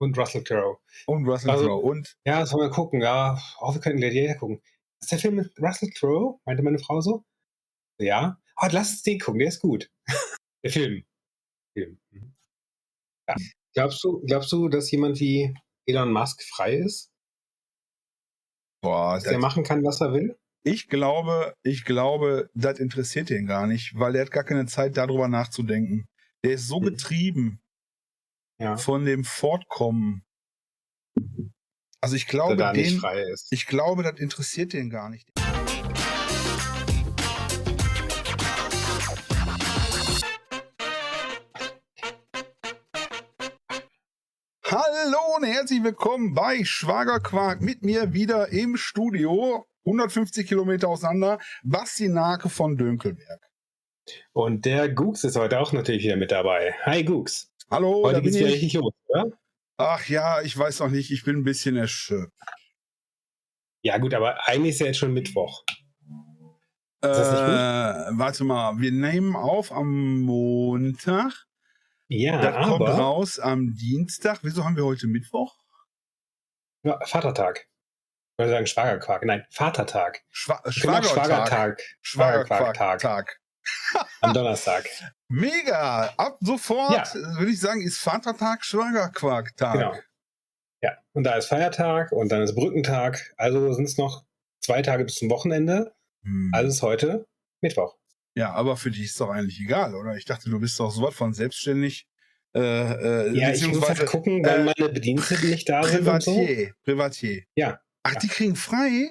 Und Russell Crowe. Und Russell Also- Crowe. Und Ja, sollen wir gucken. Ja, auch wir könnten Gladiator gucken. Ist der Film mit Russell Crowe? Meinte meine Frau so? Ja. Ah, lass uns den gucken, der ist gut. der Film. Film. Mhm. Ja. Glaubst du, glaubst du, dass jemand wie Elon Musk frei ist? boah, Dass der das, machen kann, was er will? ich glaube, ich glaube, das interessiert ihn gar nicht, weil er hat gar keine Zeit, darüber nachzudenken. Der ist so Mhm. getrieben Ja. von dem Fortkommen. Also ich glaube, den, frei ist. ich glaube, das interessiert den gar nicht. Hallo und herzlich willkommen bei Schwagerquark mit mir wieder im Studio, 150 Kilometer auseinander, Basti Nake von Dönkelberg. Und der Gooks ist heute auch natürlich wieder mit dabei. Hi Gooks. Hallo, da Heute bin geht's wieder ich. richtig los, oder? Ach ja, ich weiß noch nicht, ich bin ein bisschen erschöpft. Ja gut, aber eigentlich ist ja jetzt schon Mittwoch. Äh, warte mal, wir nehmen auf am Montag. Ja, das kommt aber raus am Dienstag. Wieso haben wir heute Mittwoch? ja, Vatertag. Ich wollte sagen Schwagerquark. Nein, Vatertag. Schwa Genau, Schwagertag. Schwagertag. Schwagerquark-Tag. Am Donnerstag. Mega! Ab sofort Ja. würde ich sagen, ist Vatertag, Schwagerquark-Tag. Genau. Ja, und da ist Feiertag und dann ist Brückentag. Also sind es noch zwei Tage bis zum Wochenende. Hm. Also ist heute Mittwoch. ja, aber für dich ist doch eigentlich egal, oder? Ich dachte, du bist doch sowas von selbstständig. Äh, äh, Ja, ich muss halt gucken, weil äh, meine Bediensteten nicht da sind und so. Privatier. Privatier. Ja. Ach, die kriegen frei?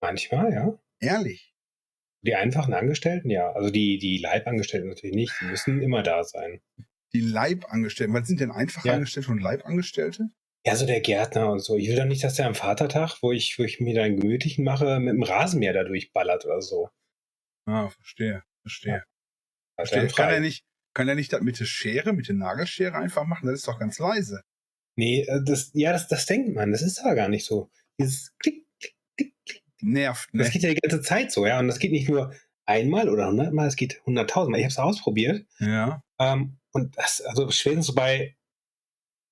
Manchmal, ja. Ehrlich. Die einfachen Angestellten, ja. Also die, die Leibangestellten natürlich nicht. Die müssen immer da sein. Die Leibangestellten. Was sind denn Einfachangestellte und Leibangestellte? Ja, so der Gärtner und so. Ich will doch nicht, dass der am Vatertag, wo ich, wo ich mir dann gemütlichen mache, mit dem Rasenmäher da durchballert oder so. Ah, verstehe. Verstehe. Also verstehe. Kann er nicht, kann er nicht das mit der Schere, mit der Nagelschere einfach machen? Das ist doch ganz leise. Nee, äh, das, ja, das, das denkt man. Das ist aber gar nicht so. Dieses Klick. Nervt, ne? Das geht ja die ganze Zeit so, ja. Und das geht nicht nur einmal oder hundertmal, es geht hunderttausendmal. Ich habe es ausprobiert. Ja. Ähm, und das, also spätestens bei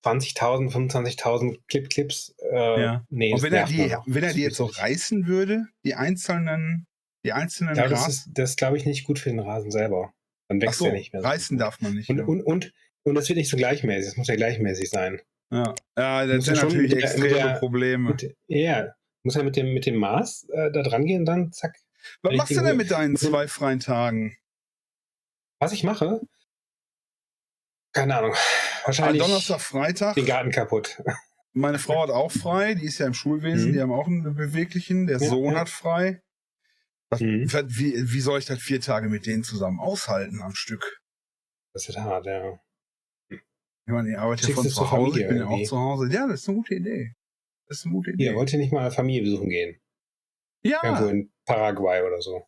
20.000, 25.000 Clip-Clips. Äh, Ja. Nee, Und das wenn er die, wenn er die Das jetzt so reißen würde, die einzelnen, die einzelnen Ja, das Gras. ist, das glaube ich, nicht gut für den Rasen selber. Dann wächst so, er nicht mehr. so reißen gut. darf man nicht. Und, ja. und, und, und das wird nicht so gleichmäßig. Es muss ja gleichmäßig sein. ja. ja, das sind natürlich extreme der- Probleme. Mit, ja, muss ja mit dem, mit dem Maß äh, da dran gehen, dann zack. Was machst du den- denn mit deinen dem- zwei freien Tagen? Was ich mache? Keine Ahnung. Wahrscheinlich Donnerstag, Freitag. den Garten kaputt. Meine Frau hat auch frei, die ist ja im Schulwesen, Mhm. die haben auch einen beweglichen, der Ja, Sohn ja. hat frei. Was, Mhm. wie, wie soll ich das vier Tage mit denen zusammen aushalten am Stück? Das wird hart, ja. Ich meine, ich arbeite ja von zu Hause, Familie ich bin ja auch zu Hause. Ja, das ist eine gute Idee. Das ist eine gute Idee. Ihr wollt ihr nicht mal Familie besuchen gehen? Irgendwo ja, in Paraguay oder so.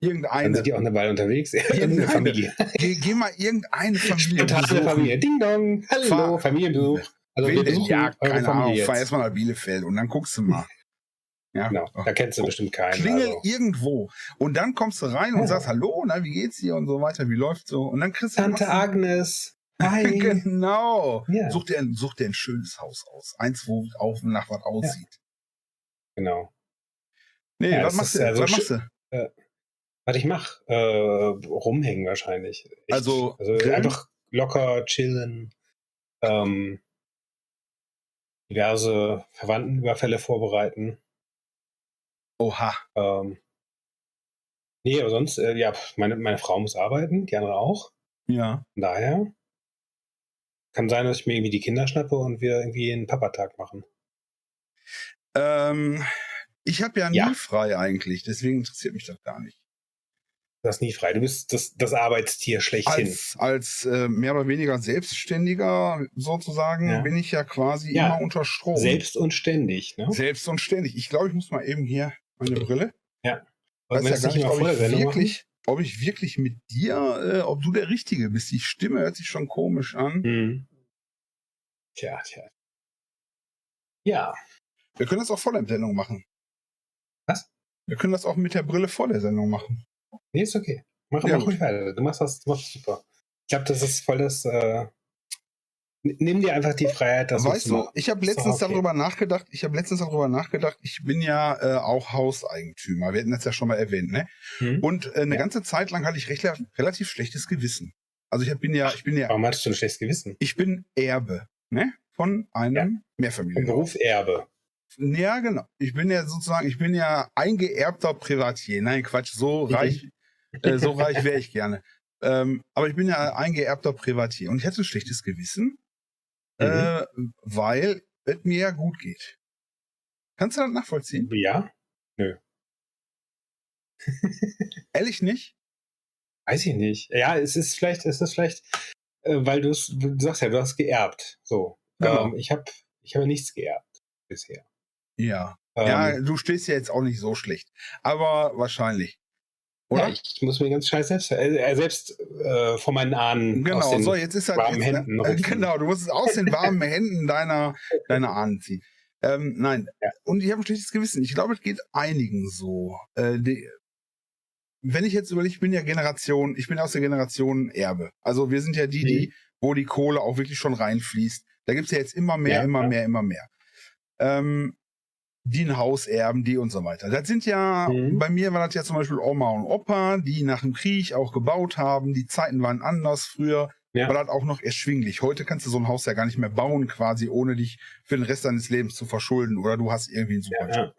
Dann irgendeine. sind die auch eine Weile unterwegs. Irgendeine. Familie. Geh, geh mal irgendeine Familie Spontane. Familie. Ding dong. Hallo, Fahr- Familienbesuch. Also wir besuchen Ja, keine Ahnung. jetzt. Fahr erstmal nach Bielefeld und dann guckst du mal. Ja. Genau, da kennst du bestimmt keinen. Klingel Also. irgendwo. Und dann kommst du rein und Ja. sagst, hallo, na, wie geht's dir und so weiter, wie läuft's so? Und dann kriegst du Tante Agnes. Hi. Genau. Ja. Such, dir ein, such dir ein schönes Haus aus. Eins, wo auf nach was aussieht. Genau. Nee, Ja, was machst du? also was machst du? Was ich mache? Äh, rumhängen wahrscheinlich. Echt. Also, also einfach locker chillen. Ähm, diverse Verwandtenüberfälle vorbereiten. Oha. Ähm, nee, aber sonst, äh, ja, meine, meine Frau muss arbeiten, die andere auch. Ja. Von daher kann sein, dass ich mir irgendwie die Kinder schnappe und wir irgendwie einen Papatag machen. Ähm, ich habe ja nie Ja. frei eigentlich, deswegen interessiert mich das gar nicht. Das ist nie frei. Du bist das, das Arbeitstier schlechthin. Als, als äh, mehr oder weniger Selbstständiger sozusagen Ja. bin ich ja quasi Ja. immer unter Strom. Selbst und ständig. Ne? Selbst und ständig. Ich glaube, ich muss mal eben hier meine Brille. Und Weiß ja gar nicht ob ich, machen? wirklich, ob ich wirklich mit dir, äh, ob du der Richtige bist. Die Stimme hört sich schon komisch an. Hm. Tja, tja. Ja, Wir können das auch vor der Sendung machen. Was? Wir können das auch mit der Brille vor der Sendung machen. nee, ist okay. Mach Ja, ruhig weiter. Du machst das, du machst super. Ich glaube, das ist voll das, äh, nimm dir einfach die Freiheit, das weißt du, ich habe letztens okay. darüber nachgedacht, ich habe letztens darüber nachgedacht, ich bin ja äh, auch Hauseigentümer, wir hatten das ja schon mal erwähnt, ne? Hm? Und äh, eine Ja. ganze Zeit lang hatte ich recht, relativ schlechtes Gewissen. Also ich bin ja, ich bin ja, Warum hattest du ein schlechtes Gewissen? ich bin Erbe, ne? Von einem Ja. Im Mehrfamilienhaus. Beruf Erbe. Ja, genau. Ich bin ja sozusagen, ich bin ja eingeerbter Privatier. Nein, Quatsch, so Mhm. reich, äh, so reich wäre ich gerne. Ähm, aber ich bin ja eingeerbter Privatier und ich hatte ein schlechtes Gewissen, Mhm. äh, weil es mir ja gut geht. Kannst du das nachvollziehen? Ja? Ehrlich nicht? Weiß ich nicht. Ja, es ist vielleicht, es ist vielleicht, äh, weil du sagst ja, du hast geerbt. So. Genau. Ähm, ich habe ich habe nichts geerbt bisher. Ja. Ähm, ja, du stehst ja jetzt auch nicht so schlecht. Aber wahrscheinlich. Oder? ja, ich muss mir ganz scheiß selbst, äh, äh, selbst äh, von meinen Ahnen aus Genau, den, so jetzt ist halt warmen jetzt, Händen äh, genau, du musst es aus den warmen Händen deiner deiner Ahnen ziehen. Ähm, nein, Ja. und ich habe ein schlechtes Gewissen. Ich glaube, es geht einigen so. Äh, die, wenn ich jetzt überlege, ich bin ja Generation, ich bin aus der Generation Erbe. Also wir sind ja die, Mhm. die, wo die Kohle auch wirklich schon reinfließt. Da gibt's ja jetzt immer mehr, Ja, immer ja. mehr, immer mehr. Ähm, die ein Haus erben, die und so weiter. Das sind ja, Mhm. bei mir war das ja zum Beispiel Oma und Opa, die nach dem Krieg auch gebaut haben. Die Zeiten waren anders. Früher Ja. war das auch noch erschwinglich. Heute kannst du so ein Haus ja gar nicht mehr bauen, quasi, ohne dich für den Rest deines Lebens zu verschulden. Oder du hast irgendwie einen super ja.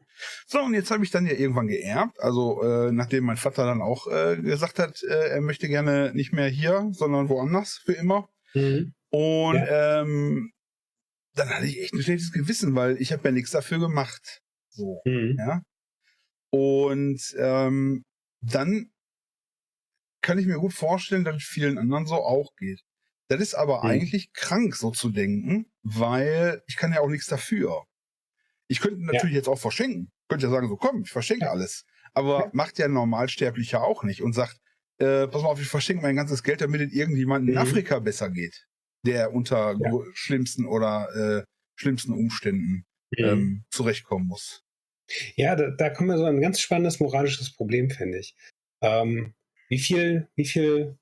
So, und jetzt habe ich dann ja irgendwann geerbt. Also, äh, nachdem mein Vater dann auch äh, gesagt hat, äh, er möchte gerne nicht mehr hier, sondern woanders für immer. Mhm. Und ähm, dann hatte ich echt ein schlechtes Gewissen, weil ich habe ja nichts dafür gemacht. So. Mhm. Ja. Und ähm, dann kann ich mir gut vorstellen, dass es vielen anderen so auch geht. Das ist aber Mhm. eigentlich krank, so zu denken, weil ich kann ja auch nichts dafür. Ich könnte natürlich jetzt auch verschenken. Könnte ja sagen, so komm, ich verschenke Ja. alles. Aber Ja. macht ja ein Normalsterblicher auch nicht und sagt, äh, pass mal auf, ich verschenke mein ganzes Geld, damit es irgendjemandem in Mhm. Afrika besser geht, der unter Ja. schlimmsten oder äh, schlimmsten Umständen Mhm. ähm, zurechtkommen muss. Ja, da, da kommen wir so ein ganz spannendes moralisches Problem, finde ich. Ähm, wie viel, wie viel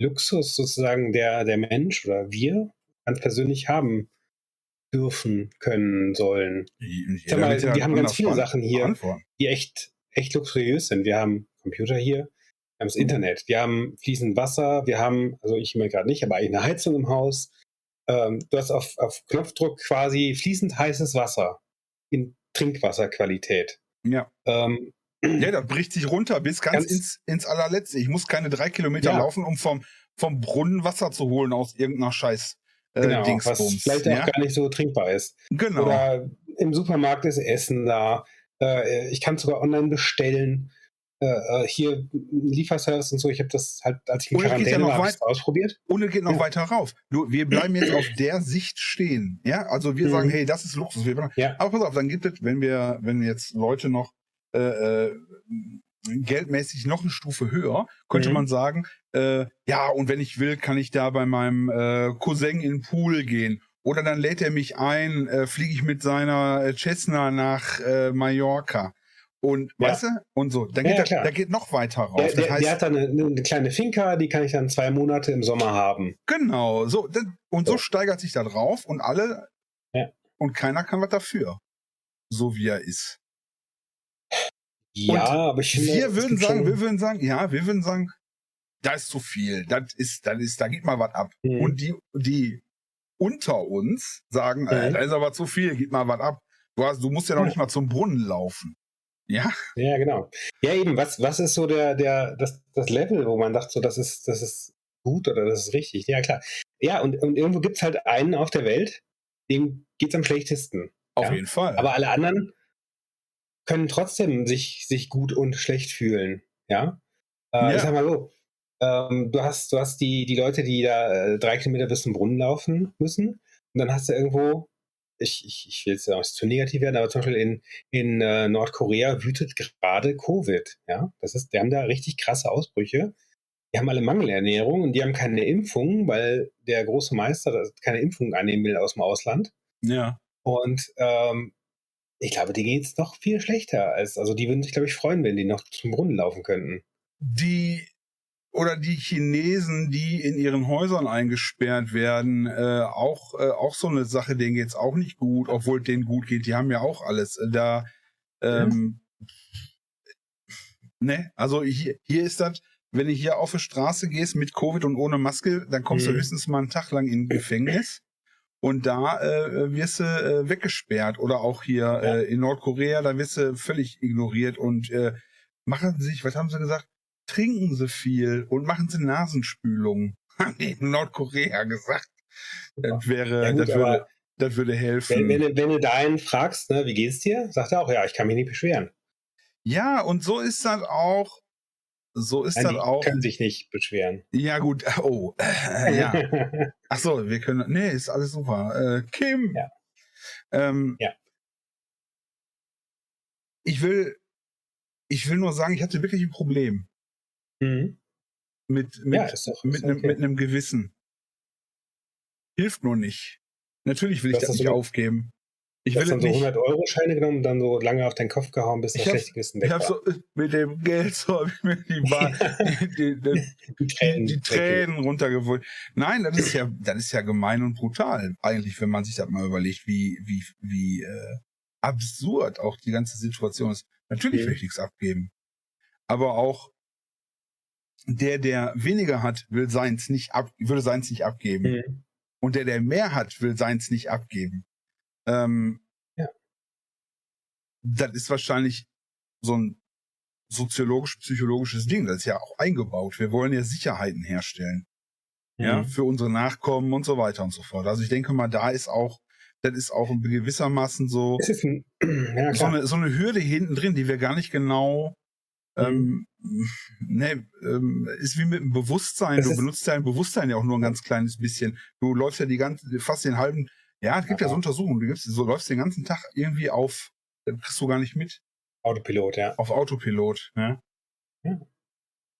Luxus sozusagen der, der Mensch oder wir ganz persönlich haben dürfen, können, sollen, Ich Sag mal, wir haben ganz viele Sachen hier. Die echt, echt luxuriös sind. Wir haben Computer hier, wir haben das Internet, wir haben fließend Wasser, wir haben, also ich immer gerade nicht, aber eigentlich eine Heizung im Haus. Ähm, du hast auf, auf Knopfdruck quasi fließend heißes Wasser in Trinkwasserqualität. Ja. Ähm, ja, das bricht sich runter bis ganz, Ganz- ins, ins allerletzte. Ich muss keine drei Kilometer Ja. laufen, um vom, vom Brunnen Wasser zu holen aus irgendeiner Scheiß äh, genau, was Dingsbums. vielleicht ja? auch gar nicht so trinkbar ist. Genau. Oder im Supermarkt ist Essen da. Äh, ich kann sogar online bestellen. Äh, äh, hier Lieferservice und so. Ich habe das halt, als ich in ja Quarantäne noch war, ausprobiert. Und es geht noch Ja. weiter rauf. Du, wir bleiben jetzt auf der Sicht stehen. Ja, also wir Mhm. sagen, hey, das ist Luxus. Ja. Aber pass auf, dann gibt es, wenn wir, wenn jetzt Leute noch äh, äh, geldmäßig noch eine Stufe höher, könnte Mhm. man sagen, äh, ja, und wenn ich will, kann ich da bei meinem äh, Cousin in den Pool gehen. Oder dann lädt er mich ein, äh, fliege ich mit seiner äh, Cessna nach äh, Mallorca. Und Ja. weißt du? Und so. Dann Ja, geht ja, der geht noch weiter rauf. Der, das der, heißt, der hat dann eine, eine kleine Finca, die kann ich dann zwei Monate im Sommer haben. Genau, so, das, und so So. steigert sich da drauf und alle Ja. und keiner kann was dafür. So wie er ist. Ja, aber ich finde, wir würden sagen, wir würden sagen, ja, wir würden sagen, da ist zu viel, das ist, das ist, da geht mal was ab. Mhm. Und die, die unter uns sagen, äh, Mhm. da ist aber zu viel, gib mal was ab. Du, hast, du musst ja noch Ja. nicht mal zum Brunnen laufen. Ja, Ja, genau. Ja, eben, was, was ist so der, der, das, das Level, wo man sagt, so, das ist, das ist gut oder das ist richtig? Ja, klar. Ja, und, und irgendwo gibt es halt einen auf der Welt, dem geht es am schlechtesten. auf Ja. jeden Fall. Aber alle anderen können trotzdem sich, sich gut und schlecht fühlen. Ja. Äh, Ja. Ich sag mal so, ähm, du hast, du hast die, die Leute, die da äh, drei Kilometer bis zum Brunnen laufen müssen. Und dann hast du irgendwo, ich, ich, ich will jetzt auch nicht zu negativ werden, aber zum Beispiel in, in äh, Nordkorea wütet gerade Covid. Ja. Das ist, die haben da richtig krasse Ausbrüche. Die haben alle Mangelernährung und die haben keine Impfung, weil der große Meister keine Impfung annehmen will aus dem Ausland. ja. Und ähm, ich glaube, denen geht es noch viel schlechter als, also die würden sich, glaube ich, freuen, wenn die noch zum Brunnen laufen könnten. Die oder die Chinesen, die in ihren Häusern eingesperrt werden, äh, auch, äh, auch so eine Sache, denen geht's auch nicht gut, obwohl denen gut geht. Die haben ja auch alles. Da, ähm, ne, also hier, hier ist das, wenn du hier auf die Straße gehst mit Covid und ohne Maske, dann kommst Mhm. du höchstens mal einen Tag lang in Gefängnis. Und da äh, wirst du äh, weggesperrt. Oder auch hier Ja. äh, in Nordkorea, da wirst du völlig ignoriert und äh, machen sich, was haben sie gesagt? Trinken sie viel und machen sie Nasenspülung. Haben die in Nordkorea gesagt. Das wäre, Ja, gut, das würde, das würde helfen. wenn, wenn, du- wenn du da einen fragst, ne, wie geht's dir, sagt er auch, ja, ich kann mich nicht beschweren. ja, und so ist das auch. So ist Nein, das auch. können sich nicht beschweren. Ja, gut. Oh, äh, ja. Ach so, wir können. Nee, ist alles super. Äh, Kim. Ja. Ähm, Ja. Ich will, ich will nur sagen, ich hatte wirklich ein Problem mhm. mit mit Ja, doch- mit ist einem okay. mit einem Gewissen. Hilft nur nicht. Natürlich will ich Das nicht du- aufgeben. Ich Du will dann so nicht. 100-Euro-Scheine genommen und dann so lange auf deinen Kopf gehauen, bis das Ich hab- schlechte Gewissen Ich weg habe war. so mit dem Geld so hab ich mir die, Bar, die, die, Tränen. die Tränen runtergeholt. Nein, das ist ja, das ist ja gemein und brutal, eigentlich, wenn man sich das mal überlegt, wie, wie, wie äh, absurd auch die ganze Situation ist. Natürlich Mhm. will ich nichts abgeben. Aber auch der, der weniger hat, will seins nicht ab, würde seins nicht abgeben. Mhm. Und der, der mehr hat, will seins nicht abgeben. Ähm, Ja. Das ist wahrscheinlich so ein soziologisch-psychologisches Ding. Das ist ja auch eingebaut. Wir wollen ja Sicherheiten herstellen. Ja, Mhm. für unsere Nachkommen und so weiter und so fort. Also ich denke mal, da ist auch, das ist auch in gewissermaßen so, ein, ja, so, eine, so eine Hürde hinten drin, die wir gar nicht genau, ähm, ne, ähm, ist wie mit dem Bewusstsein. Das Du benutzt dein Bewusstsein ja auch nur ein ganz kleines bisschen. Du läufst ja die ganze, fast den halben, ja, es gibt ja, Ja. so Untersuchungen, du gibst, so läufst den ganzen Tag irgendwie auf, das kriegst du gar nicht mit, Autopilot, ja. auf Autopilot, ne? Ja.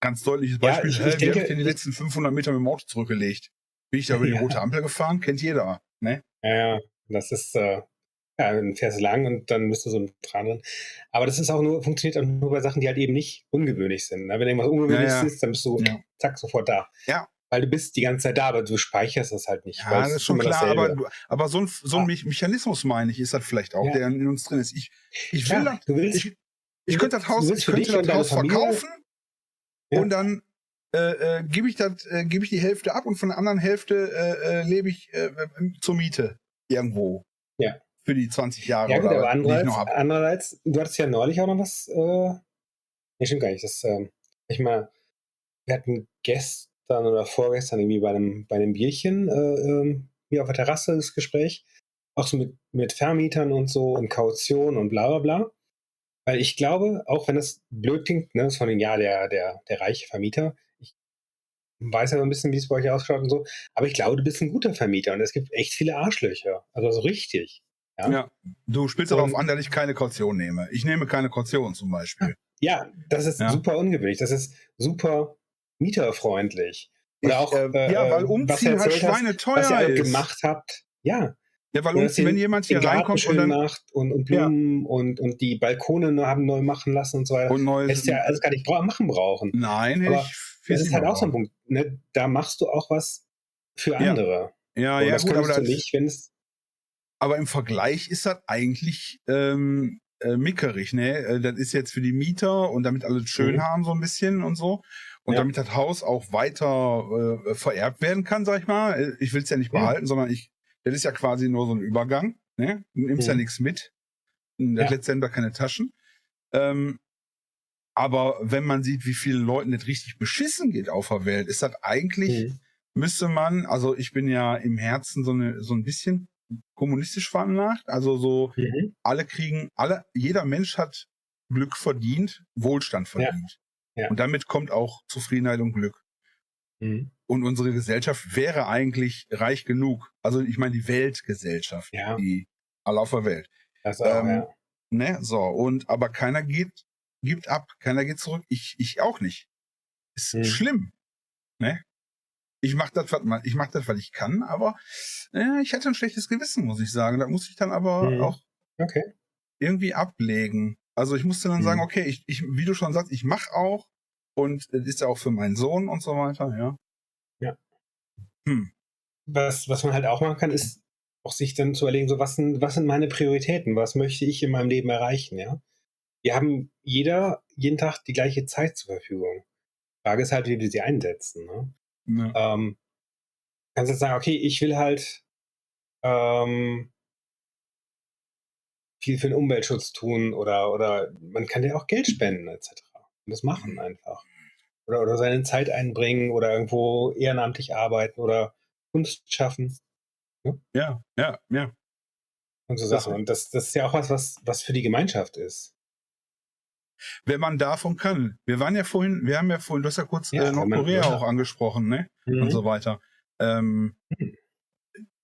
Ganz deutliches Ja, Beispiel. ich- Hä, ich wie denke- habe ich die letzten 500 Meter mit dem Auto zurückgelegt? Bin ich da über die Ja. rote Ampel gefahren? Kennt jeder, ne? Ja, ja, das ist, äh, ja, dann fährst du lang und dann bist du so dran drin. Aber das ist auch nur, funktioniert auch nur bei Sachen, die halt eben nicht ungewöhnlich sind. Ne? Wenn irgendwas ungewöhnlich Ja, ja. ist, dann bist du Ja. zack sofort da. Ja. Weil du bist die ganze Zeit da, aber du speicherst das halt nicht. Ja, das ist schon klar, aber, aber so ein, so ein. Me- Mechanismus, meine ich, ist das vielleicht auch, der in uns drin ist. Ich, ich will, du willst, ich, ich könnte das Haus, ich könnte das Haus verkaufen und dann äh, äh, gebe ich das, äh, gebe ich die Hälfte ab und von der anderen Hälfte äh, äh, lebe ich äh, zur Miete irgendwo. Für die 20 Jahre ja, gut, oder aber andererseits, andererseits, du hattest ja neulich auch noch was, äh, nee, stimmt gar nicht, das, ähm, ich meine, wir hatten gestern oder vorgestern irgendwie bei einem, bei einem Bierchen, äh, ähm, hier auf der Terrasse das Gespräch, auch so mit, mit Vermietern und so und Kaution und bla bla bla. Weil ich glaube, auch wenn das blöd klingt, ne, von den ja der, der, der reiche Vermieter, ich weiß ja so ein bisschen, wie es bei euch ausschaut und so, aber ich glaube, du bist ein guter Vermieter und es gibt echt viele Arschlöcher. Also so richtig. Ja. Ja. Du spielst Und- darauf an, dass ich keine Kaution nehme. Ich nehme keine Kaution zum Beispiel. Ja, das ist Ja. super ungewöhnlich. Das ist super mieterfreundlich. Oder Ich, auch, äh, äh, ja, weil was Umziehen halt erzählt hast, schweineteuer was ihr halt ist. gemacht habt. Ja, Ja, weil Ja, Umziehen, wenn jemand hier reinkommt und dann macht und, und Blumen und, und die Balkone haben neu machen lassen und so weiter. und neues. Hättest ja alles gar nicht machen brauchen. Nein, Aber ich Das ist halt auch so ein Punkt. Ne? Da machst du auch was für Ja. andere. Ja, und ja, das gut, aber, könntest du das, nicht, wenn es. Aber im Vergleich ist das eigentlich ähm, äh, mickerig, ne? Äh, Das ist jetzt für die Mieter und damit alle schön Mhm. haben, so ein bisschen und so. Und Ja. damit das Haus auch weiter äh, vererbt werden kann, sag ich mal. Äh, Ich will es ja nicht Ja. behalten, sondern ich, das ist ja quasi nur so ein Übergang. Ne? Du nimmst ja Mhm. nichts mit. Das Ja. letztendlich keine Taschen. Ähm, aber wenn man sieht, wie vielen Leuten das richtig beschissen geht auf der Welt, ist das eigentlich Mhm. müsste man, also ich bin ja im Herzen so, eine, so ein bisschen kommunistisch veranlagt, also so Mhm. alle kriegen, alle, jeder Mensch hat Glück verdient, Wohlstand Ja. verdient. Ja. Und damit kommt auch Zufriedenheit und Glück. Mhm. Und unsere Gesellschaft wäre eigentlich reich genug. Also ich meine die Weltgesellschaft, Ja. die alle auf der Welt. Das auch, Ähm, ja. Ne? So, und aber keiner geht, gibt ab, keiner geht zurück. Ich, ich auch nicht. Ist Hm. schlimm. Ne? Ich mach das, was ich mach das, was ich kann, aber äh, ich hatte ein schlechtes Gewissen, muss ich sagen. Da muss ich dann aber Hm. auch Okay. irgendwie ablegen. Also ich musste dann Hm. sagen, okay, ich, ich, wie du schon sagst, ich mache auch und es ist ja auch für meinen Sohn und so weiter, ja. Ja. Hm. Was, was man halt auch machen kann, ist auch sich dann zu überlegen, so was sind, was sind meine Prioritäten? Was möchte ich in meinem Leben erreichen, ja? Wir haben jeder jeden Tag die gleiche Zeit zur Verfügung. Frage ist halt, wie wir sie einsetzen. Ne? Ja. Ähm, kannst jetzt sagen, okay, ich will halt ähm, viel für den Umweltschutz tun oder, oder man kann ja auch Geld spenden etc. Und das machen einfach. Oder, oder seine Zeit einbringen oder irgendwo ehrenamtlich arbeiten oder Kunst schaffen ja, ja, ja. und so Sachen. Und das, das ist ja auch was, was, was für die Gemeinschaft ist. Wenn man davon kann. Wir waren ja vorhin, wir haben ja vorhin, du hast ja kurz Ja, äh, Nordkorea ja. auch angesprochen, ne? Und so weiter. Ähm, Mhm.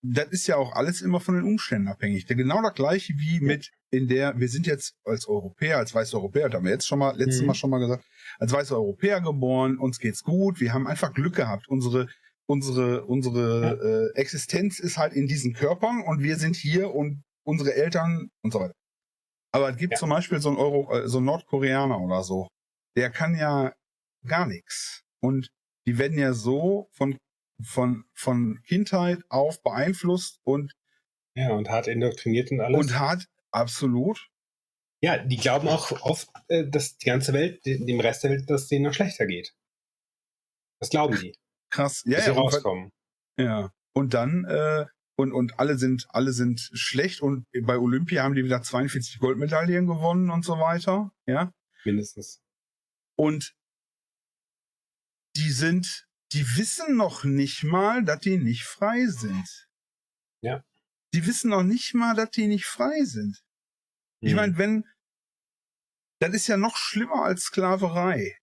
das ist ja auch alles immer von den Umständen abhängig. Genau das gleiche wie Ja. mit in der, wir sind jetzt als Europäer, als weiße Europäer, das haben wir jetzt schon mal, letztes Mhm. Mal schon mal gesagt, als weiße Europäer geboren, uns geht's gut, wir haben einfach Glück gehabt. Unsere, unsere, unsere äh, Existenz ist halt in diesen Körpern und wir sind hier und unsere Eltern und so weiter. Aber es gibt Ja. zum Beispiel so einen Euro, äh, so einen Nordkoreaner oder so, der kann ja gar nichts. Und die werden ja so von, von, von Kindheit auf beeinflusst und, Ja, und hart indoktriniert und alles. und hart, absolut. ja, die glauben auch oft, äh, dass die ganze Welt, de- dem Rest der Welt, dass denen noch schlechter geht. Das glauben die, Krass. Ja, dass sie ja, und, rauskommen. ja. Und dann, äh, und, und alle sind, alle sind schlecht und bei Olympia haben die wieder 42 Goldmedaillen gewonnen und so weiter. Ja. Mindestens. Und die sind, die wissen noch nicht mal, dass die nicht frei sind. Ja. Die wissen noch nicht mal, dass die nicht frei sind. Ich Mhm. meine, wenn, das ist ja noch schlimmer als Sklaverei.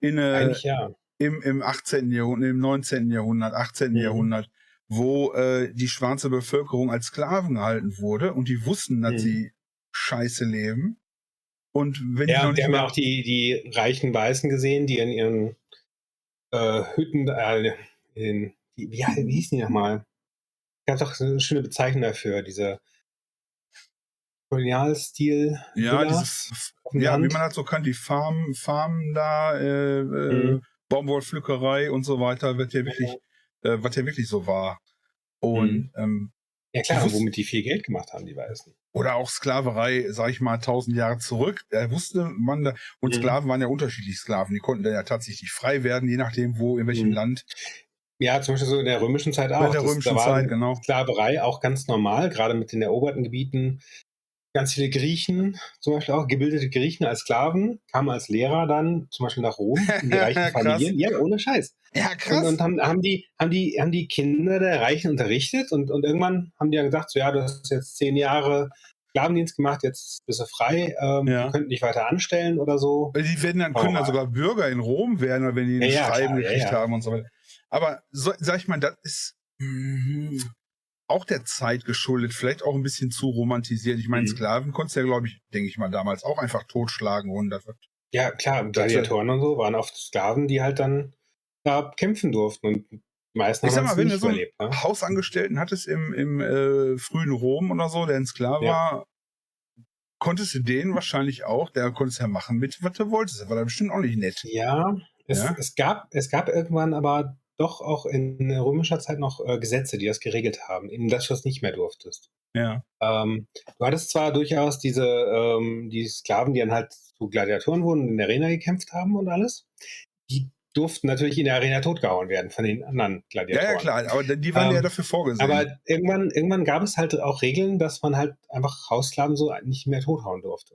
In, äh, Eigentlich ja. im, im 18. Jahrhundert, im 19. Jahrhundert, 18. Mhm. Jahrhundert, wo äh, die schwarze Bevölkerung als Sklaven gehalten wurde und die wussten, dass Mhm. sie scheiße leben. Und wenn die Ja, noch und wir haben ja mal, auch die, die reichen Weißen gesehen, die in ihren äh, Hütten, äh, in, wie, wie, wie hießen die nochmal? Gab doch so eine schöne Bezeichnung dafür, diese Kolonialstil. ja, dieses, ja, wie man halt so kann, die Farm, Farmen da, äh, äh, Mhm. Baumwollpflückerei und so weiter, wird ja wirklich, äh, was ja wirklich so war. Und Mhm. ähm, Ja klar, wusste- womit die viel Geld gemacht haben, die Weißen. oder auch Sklaverei, sag ich mal, tausend Jahre zurück. Da wusste man da, und Mhm. Sklaven waren ja unterschiedlich Sklaven. Die konnten dann ja tatsächlich frei werden, je nachdem, wo, in welchem Mhm. Land. Ja, zum Beispiel so in der römischen Zeit auch. In der Das- römischen da war Zeit, genau. Sklaverei auch ganz normal, gerade mit den eroberten Gebieten. Ganz viele Griechen, zum Beispiel auch gebildete Griechen als Sklaven, kamen als Lehrer dann zum Beispiel nach Rom in die reichen Krass. Familien. Ja, ohne Scheiß. Ja, Und, und haben, haben, die, haben, die, haben die Kinder der Reichen unterrichtet und, und irgendwann haben die dann gesagt, so ja, du hast jetzt zehn Jahre Sklavendienst gemacht, jetzt bist du frei, ähm, Ja. wir könnten dich weiter anstellen oder so. Die werden dann, können Oh. dann sogar Bürger in Rom werden, wenn die Ja, ja, Schreiben ja, gekriegt ja. haben und so weiter. Aber so, sag ich mal, das ist mhm, auch der Zeit geschuldet, vielleicht auch ein bisschen zu romantisiert. Ich meine, Mhm. Sklaven konntest du ja, glaube ich, denke ich mal, damals auch einfach totschlagen wird Ja, klar, Gladiatoren und so waren oft Sklaven, die halt dann da kämpfen durften und die meisten Ich sag haben mal, wenn du so einen. Ne? Hausangestellten hattest im, im äh, frühen Rom oder so, der ein Sklave Ja. war, konntest du den wahrscheinlich auch, der konntest ja machen mit, was du wolltest. Das war dann bestimmt auch nicht nett. Ja, es, Ja? Es, gab, es gab irgendwann aber doch auch in römischer Zeit noch äh, Gesetze, die das geregelt haben, eben dass du das nicht mehr durftest. Ja. Ähm, du hattest zwar durchaus diese ähm, die Sklaven, die dann halt zu Gladiatoren wurden und in der Arena gekämpft haben und alles. Die durften natürlich in der Arena totgehauen werden von den anderen Ja, Gladiatoren. ja, klar, aber die waren Ähm, ja dafür vorgesehen. Aber irgendwann, irgendwann gab es halt auch Regeln, dass man halt einfach Haussklaven so nicht mehr tothauen durfte.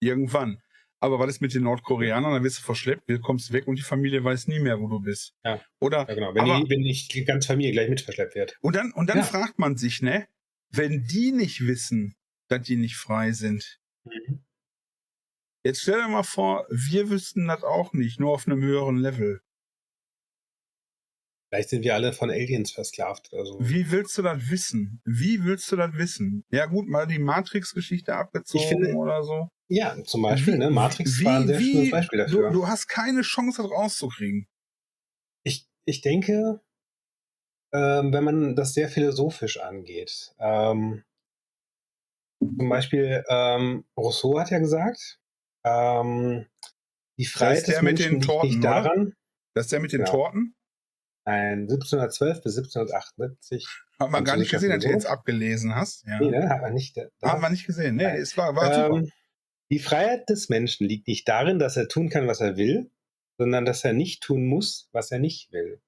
Irgendwann. Aber was ist mit den Nordkoreanern? Dann wirst du verschleppt, du kommst weg und die Familie weiß nie mehr, wo du bist. Ja. Oder? Ja, genau. Wenn, aber, die, wenn nicht die ganze Familie gleich mit verschleppt wird. und dann, und dann Ja. fragt man sich, ne, wenn die nicht wissen, dass die nicht frei sind. Jetzt stell dir mal vor, wir wüssten das auch nicht, nur auf einem höheren Level. Vielleicht sind wir alle von Aliens versklavt oder so. Wie willst du das wissen? Wie willst du das wissen? Ja gut, mal die Matrix-Geschichte abgezogen Ich finde- oder so. Ja, zum Beispiel, Wie- ne? Matrix wie- war ein sehr wie- schönes Beispiel dafür. Du, du hast keine Chance, das rauszukriegen. Ich, ich denke, ähm, wenn man das sehr philosophisch angeht, ähm, zum Beispiel, ähm, Rousseau hat ja gesagt, Ähm, die Freiheit ist der des mit Menschen den liegt nicht daran, Das ist der mit den Genau. Torten? Ein 1712 bis 1778. Hat man gar nicht gesehen, dass du jetzt abgelesen hast. Ja. Nee, ne? Hat man nicht. Da, Hat man nicht gesehen. Nee, Nein. es war, war ähm, die Freiheit des Menschen liegt nicht darin, dass er tun kann, was er will, sondern dass er nicht tun muss, was er nicht will.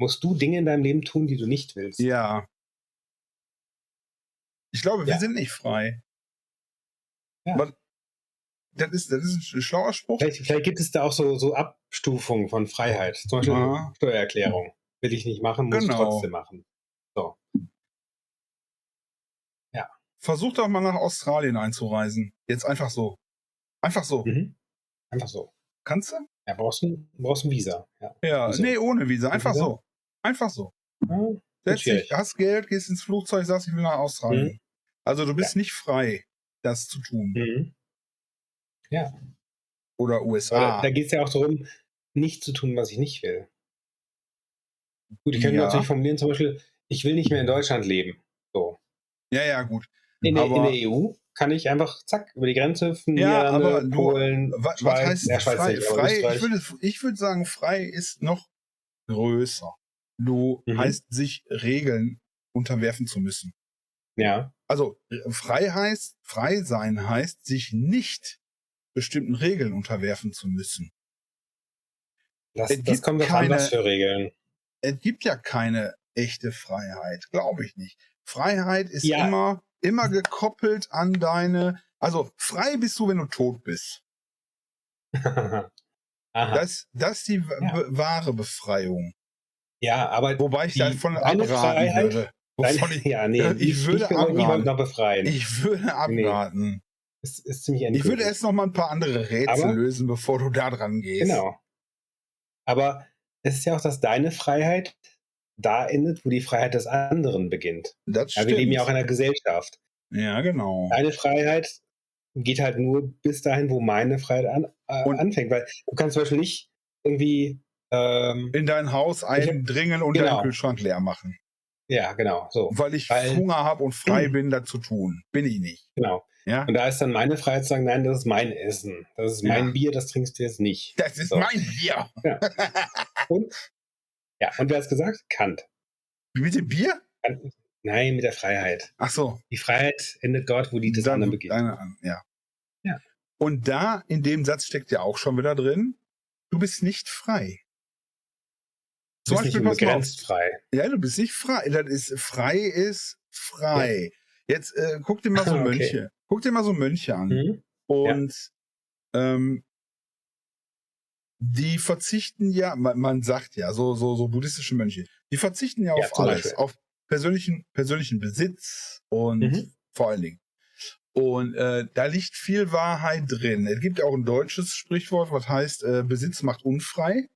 Musst du Dinge in deinem Leben tun, die du nicht willst? Ja. Ich glaube, wir Ja. sind nicht frei. Ja. Aber Das ist, das ist ein schlauer Spruch. Vielleicht, vielleicht gibt es da auch so, so Abstufungen von Freiheit. Zum Beispiel Ja. Steuererklärung. Will ich nicht machen, muss Genau. ich trotzdem machen. Versuch doch mal nach Australien einzureisen. Jetzt einfach so. Einfach so. Mhm. Einfach so. Kannst du? Ja, brauchst ein, brauchst ein Visa. Ja. Ja. Wieso? Nee, ohne Visa. Einfach Visa? so. Einfach so. Ja, Setz dich, hast Geld, gehst ins Flugzeug, sagst, ich will nach Australien. Mhm. Also du bist nicht frei, das zu tun. Mhm. Oder Aber USA. da da geht es ja auch darum, nicht zu tun, was ich nicht will. Gut, ich könnte Ja. natürlich formulieren, zum Beispiel, ich will nicht mehr in Deutschland leben. So. Ja, ja, gut. In der, in der EU kann ich einfach, zack, über die Grenze hüpfen, Ja, aber du- Polen, Was, was Schweiz, heißt ja, frei? nicht, frei ich, würde, ich würde sagen, frei ist noch größer. Du Mhm. heißt, sich Regeln unterwerfen zu müssen. Ja, Also frei heißt, frei sein heißt, sich nicht bestimmten Regeln unterwerfen zu müssen. das, Es das gibt kommt auf an, keine- was für Regeln. Es gibt ja keine echte Freiheit, glaube ich nicht. Freiheit ist Ja. immer, immer gekoppelt an deine, also frei bist du, wenn du tot bist. Das, das ist die Ja. wahre Befreiung. ja, aber Wobei ich Die- davon abraten Freiheit- würde. Deine, ich, ja, nee, ich ich, würde ich abraten. noch befreien. ich würde abraten. es ist ziemlich Ich endgültig. würde erst noch mal ein paar andere Rätsel Aber- lösen, bevor du da dran gehst. Genau. Aber es ist ja auch, dass deine Freiheit da endet, wo die Freiheit des anderen beginnt. Das Ja, stimmt. wir leben ja auch in einer Gesellschaft. ja, genau. Deine Freiheit geht halt nur bis dahin, wo meine Freiheit an, äh, anfängt. Weil du kannst zum Beispiel nicht irgendwie, ähm, In dein Haus eindringen und Genau. deinen Kühlschrank leer machen. ja, genau, so, Weil ich Weil- Hunger habe und frei bin, das zu tun. Bin ich nicht. genau. Ja? Und da ist dann meine Freiheit zu sagen, nein, das ist mein Essen. Das ist mein Ja. Bier, das trinkst du jetzt nicht. Das ist So. mein Bier. Und, ja, und wer hat's gesagt? Kant. Mit dem Bier? Kant. Nein, mit der Freiheit. Ach so. Die Freiheit endet dort, wo die des anderen beginnt. Deine, an- ja. Ja. Und da, in dem Satz steckt ja auch schon wieder drin, du bist nicht frei. Du bist nicht pass mal auf. unbegrenzt frei. Ja, du bist nicht frei. Das ist, frei ist frei. Jetzt äh, guck dir mal so Okay. Mönche. Guck dir mal so Mönche an. Mhm. Und ähm, die verzichten ja, man, man sagt ja, so, so, so buddhistische Mönche, die verzichten ja Ja, auf alles, Beispiel. auf persönlichen, persönlichen Besitz und Mhm. vor allen Dingen. Und äh, da liegt viel Wahrheit drin. Es gibt auch ein deutsches Sprichwort, was heißt, äh, Besitz macht unfrei.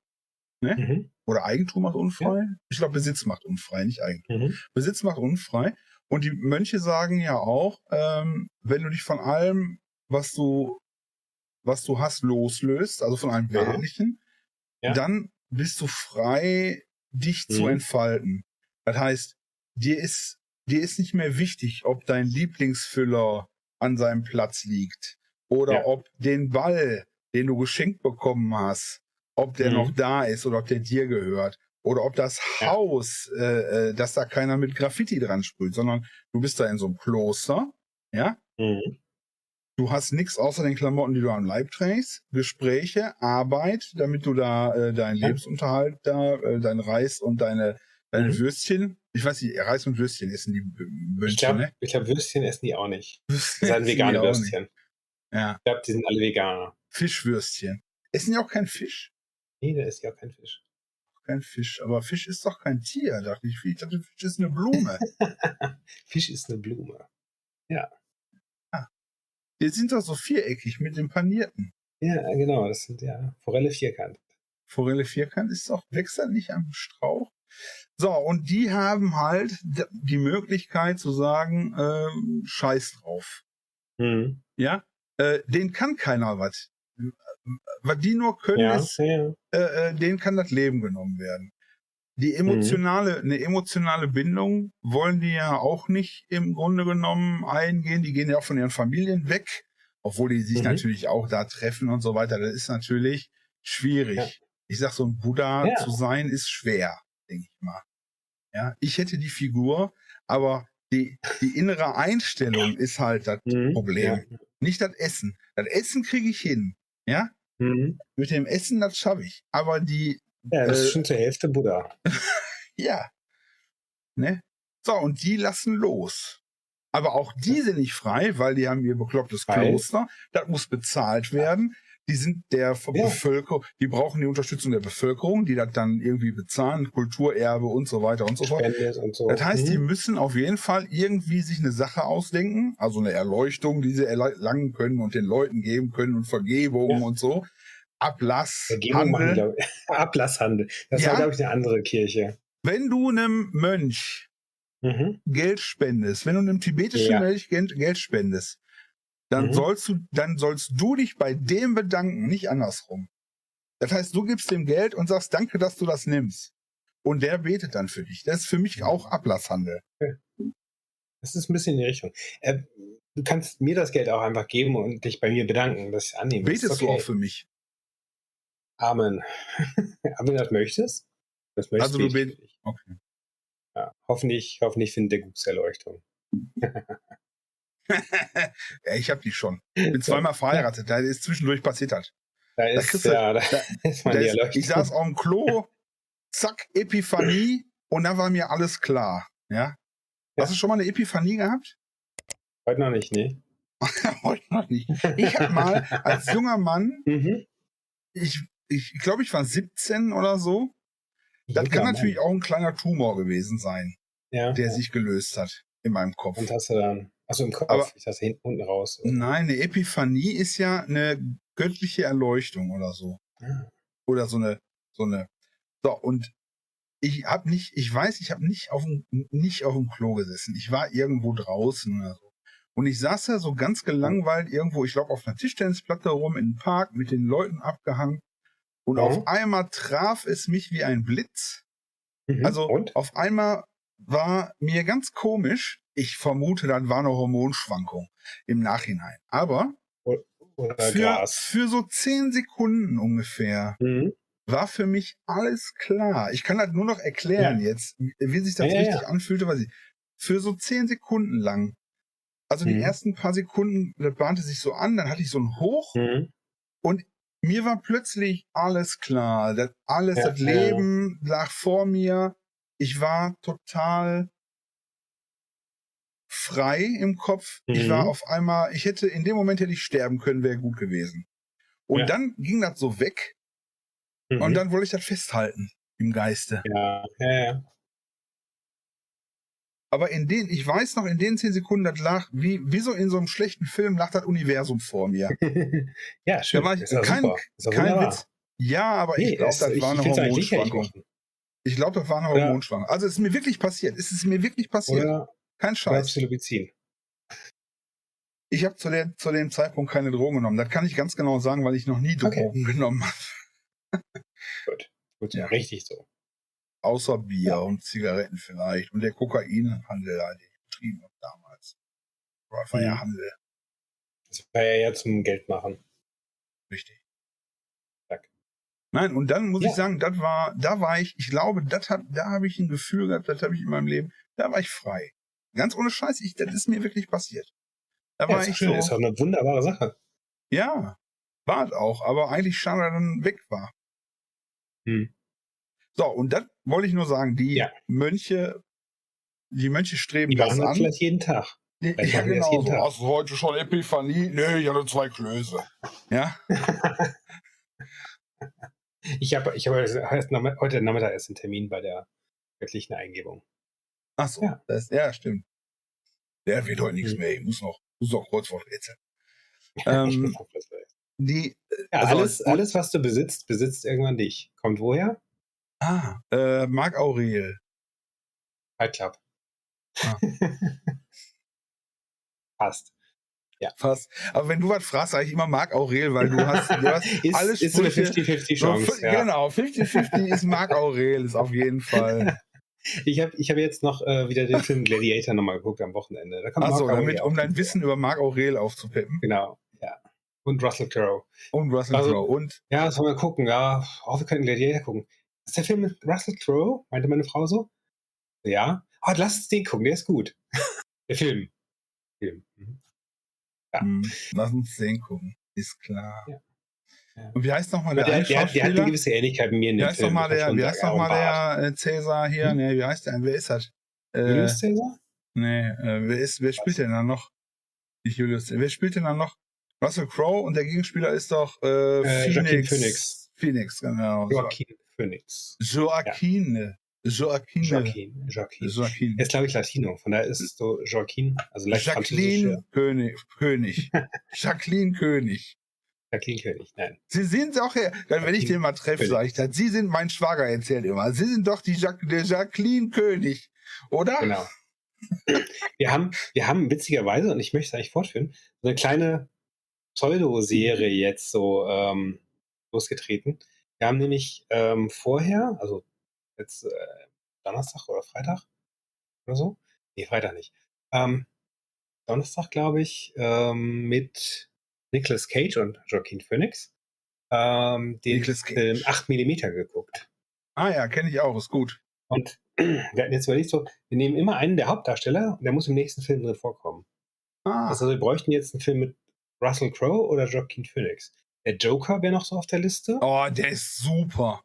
Mhm. Oder Eigentum macht unfrei. Ich glaube, Besitz macht unfrei, nicht Eigentum. Mhm. Besitz macht unfrei. Und die Mönche sagen ja auch, ähm, wenn du dich von allem, was du, was du hast, loslöst, also von allem. Weltlichen, Ja. dann bist du frei, dich zu Mhm. entfalten. Das heißt, dir ist, dir ist nicht mehr wichtig, ob dein Lieblingsfüller an seinem Platz liegt oder Ja. ob den Ball, den du geschenkt bekommen hast, ob der Mhm. noch da ist oder ob der dir gehört. Oder ob das Ja. Haus, äh, äh, dass da keiner mit Graffiti dran sprüht, sondern du bist da in so einem Kloster, ja, Mhm. Du hast nichts außer den Klamotten, die du am Leib trägst, Gespräche, Arbeit, damit du da äh, deinen Ja. Lebensunterhalt da, äh, dein Reis und deine, deine Mhm. Würstchen. Ich weiß nicht, Reis und Würstchen essen die äh, Ich glaube, ne? ich glaub, Würstchen essen die auch nicht. Würstchen Das sind vegane nicht. Würstchen. Ja, Ich glaube, die sind alle Veganer. Fischwürstchen. Essen die auch kein Fisch? Nee, da ist ja auch kein Fisch. Kein Fisch. Aber Fisch ist doch kein Tier, dachte ich. Ich dachte, Fisch ist eine Blume. Fisch ist eine Blume. die sind doch so viereckig mit dem panierten. Ja, genau. Das sind ja Forelle vierkant. Forelle vierkant ist doch, wächst das nicht am Strauch? So, und die haben halt die Möglichkeit zu sagen, ähm, scheiß drauf. Mhm. Ja, äh, denen kann keiner was. Was die nur können, Ja, ist, ja. äh, äh, denen kann das Leben genommen werden. Die emotionale, eine emotionale Bindung wollen die ja auch nicht im Grunde genommen eingehen. Die gehen ja auch von ihren Familien weg obwohl die sich Mhm. natürlich auch da treffen und so weiter. Das ist natürlich schwierig. Ja. Ich sag, so ein Buddha zu sein ist schwer, denke ich mal. Ja, ich hätte die Figur, aber die, die innere Einstellung ist halt das Mhm. Problem. Nicht das Essen. Das Essen kriege ich hin. Ja, Mhm. mit dem Essen, das schaffe ich. Aber die, ja, das Äh, ist schon zur Hälfte Buddha. ja. Ne? So, und die lassen los. Aber auch die sind nicht frei, weil die haben ihr beklopptes? Kloster. Das muss bezahlt werden. Die sind der Ja. Bevölkerung, die brauchen die Unterstützung der Bevölkerung, die das dann irgendwie bezahlen, Kulturerbe und so weiter und so fort. Und so. Das heißt, die Mhm. müssen auf jeden Fall irgendwie sich eine Sache ausdenken, also eine Erleuchtung, die sie erlangen können und den Leuten geben können und Vergebung Ja. und so. Ablass, Vergebung machen, Handel. glaub ich. Ablasshandel. Das Ja. war, glaube ich, eine andere Kirche. Wenn du einem Mönch Mhm. Geld spendest, wenn du einem tibetischen Ja. Mönch Geld spendest, dann Mhm. sollst du, dann sollst du dich bei dem bedanken, nicht andersrum. Das heißt, du gibst dem Geld und sagst, danke, dass du das nimmst. Und der betet dann für dich. Das ist für mich auch Ablasshandel. Das ist ein bisschen in die Richtung. Äh, du kannst mir das Geld auch einfach geben und dich bei mir bedanken, dass ich annehme. Betest du okay. auch für mich? Amen. Aber wenn du das möchtest, das möchtest Also du bete ich bet- für dich. Okay. Ja, hoffentlich, hoffentlich findet der Guts Erleuchtung. ja, ich habe die schon. Bin zweimal verheiratet. Da ist zwischendurch passiert hat. Da Da ist, du- ja, da, da- ist man Da ist, ich saß auf dem Klo, zack, Epiphanie und da war mir alles klar. Ja. Ja. Hast du schon mal eine Epiphanie gehabt? Heute noch nicht, ne? Heute noch nicht. Ich habe mal als junger Mann, Mhm. ich ich glaube, ich war 17 oder so. Das Junger kann Mann. natürlich auch ein kleiner Tumor gewesen sein, ja. der sich gelöst hat in meinem Kopf. Und hast du dann, achso, im Kopf, Aber- ich dachte hinten unten raus. Nein, eine Epiphanie ist ja eine göttliche Erleuchtung oder so. Ah. Oder so eine, so eine. So, und ich habe nicht, ich weiß, ich habe nicht auf dem, nicht auf dem Klo gesessen. Ich war irgendwo draußen oder so. Und ich saß da so ganz gelangweilt irgendwo, ich glaube, auf einer Tischtennisplatte rum im Park mit den Leuten abgehangen. Und Mhm. auf einmal traf es mich wie ein Blitz. Mhm. Also Und? auf einmal war mir ganz komisch. Ich vermute, dann war eine Hormonschwankung im Nachhinein. Aber für, für so zehn Sekunden ungefähr Mhm. war für mich alles klar. Ich kann das nur noch erklären jetzt, wie sich das Ja, ja, richtig ja. anfühlte, weiß ich. Für so zehn Sekunden lang. Also die Mhm. ersten paar Sekunden, das bahnte sich so an, dann hatte ich so ein Hoch Mhm. und mir war plötzlich alles klar. Das alles, Ja, das ja. Leben lag vor mir. Ich war total frei im Kopf. Ich Mhm. war auf einmal, ich hätte, in dem Moment hätte ich sterben können, wäre gut gewesen. Und Ja. dann ging das so weg Mhm. und dann wollte ich das festhalten im Geiste. ja, ja, ja. Aber in den, ich weiß noch, in den zehn Sekunden, das lag, wie, wie so in so einem schlechten Film, lag das Universum vor mir. ja, schön. Da war ich- ist kein- Kein. Witz. Ja, aber Nee, ich glaube, das war eine Hormonschwankung. Ich glaube, das war eine Oder- Hormonschwankung. Also es ist mir wirklich passiert. Es ist mir wirklich passiert. Oder, Kein Scheiß. Psilocybin. Ich habe zu, der, zu dem Zeitpunkt keine Drogen genommen. Das kann ich ganz genau sagen, weil ich noch nie Okay. Drogen genommen habe. Gut. Gut, Ja. richtig so. Außer Bier Ja. und Zigaretten vielleicht. Und der Kokainhandel, den ich betrieben habe damals. Das war ja Mhm. Handel. Das war ja ja zum Geld machen. Richtig. Nein, und dann muss Ja. ich sagen, das war, da war ich, ich glaube, das hat, da habe ich ein Gefühl gehabt, das habe ich in meinem Leben, da war ich frei. Ganz ohne Scheiß, ich, das ist mir wirklich passiert. Da Ja, war ich schön. so, ist doch eine wunderbare Sache. ja, war es auch, aber eigentlich schade, dass er dann weg war. Hm. So, und das wollte ich nur sagen, die Ja. Mönche, die Mönche streben Die das an. vielleicht jeden Tag. Ja, genau, jeden so, Tag. hast du heute schon Epiphanie? Nee, ich hatte zwei Klöße. Ja, Ich habe ich hab heute Nachmittag erst einen Termin bei der göttlichen Eingebung. ach so, Ja. Das, ja, stimmt. Der wird heute nichts Mhm. mehr, ich muss noch, muss noch Kreuzworträtsel. Ich Ähm, bin auch das- die, ja, also- alles, alles, was du besitzt, besitzt irgendwann dich. Kommt woher? ah, äh, Marc Aurel. Fight Club. Ah. Passt. Fast. Aber wenn du was fragst, sage ich immer Marc Aurel, weil du hast, du hast Ist, alle ist eine Sprüche- 50-50 so, ja. Genau, 50-50 ist Marc Aurel, ist auf jeden Fall. Ich habe ich hab jetzt noch äh, wieder den Film Gladiator nochmal geguckt am Wochenende. Da kommt Achso, damit, um dein. Wissen über Marc Aurel aufzupeppen. Genau, ja. Und Russell Crowe. Und Russell Also- Crowe. Und Ja, sollen wir gucken. Ja, auch wir könnten Gladiator gucken. Ist der Film mit Russell Crowe? Meinte meine Frau so. Ja. Ah, lass uns den gucken, der ist gut. der Film. Film. Mhm. Ja. hm, lass uns den gucken. Ist klar. Ja. Ja. Und wie heißt nochmal der, der, der, der hat eine gewisse Ähnlichkeit mit mir in Wie dem heißt Film. nochmal muss man der, wie heißt noch mal Bart. der äh, Cäsar hier? Hm? Nee, wie heißt der? Wer ist das? Äh, Julius Caesar? nee, äh, wer ist, wer spielt denn da noch? Nicht Julius, wer spielt denn da noch? Russell Crowe und der Gegenspieler ist doch äh, Äh, Phoenix. Phoenix. Phoenix, genau. Joaquin Phoenix. Joaquin. Joaquin. Joaquin. Joaquin. Joaquin. Er ist, glaube ich, Latino. Von daher ist es so Joaquin, also leicht Jacqueline König. König. Jacqueline König. Jacqueline König. Nein. Sie sind auch, her- dann, wenn ich den mal treffe, sage ich das. Sie sind mein Schwager, erzählt immer. Sie sind doch die Jac der Jacqueline König. Oder? Genau. Wir haben, wir haben witzigerweise, und ich möchte es eigentlich fortführen, so eine kleine Pseudo-Serie jetzt so ähm, losgetreten. Wir haben nämlich ähm, vorher, also jetzt äh, Donnerstag oder Freitag oder so, nee, Freitag nicht, ähm, Donnerstag, glaube ich, ähm, mit Nicolas Cage und Joaquin Phoenix ähm, den Nicolas Cage. Film 8 mm geguckt. Ah ja, kenne ich auch, ist gut. Und wir hatten jetzt überlegt, so, wir nehmen immer einen der Hauptdarsteller und der muss im nächsten Film drin vorkommen. Ah, Also wir bräuchten jetzt einen Film mit Russell Crowe oder Joaquin Phoenix. Der Joker wäre noch so auf der Liste. oh, der ist super.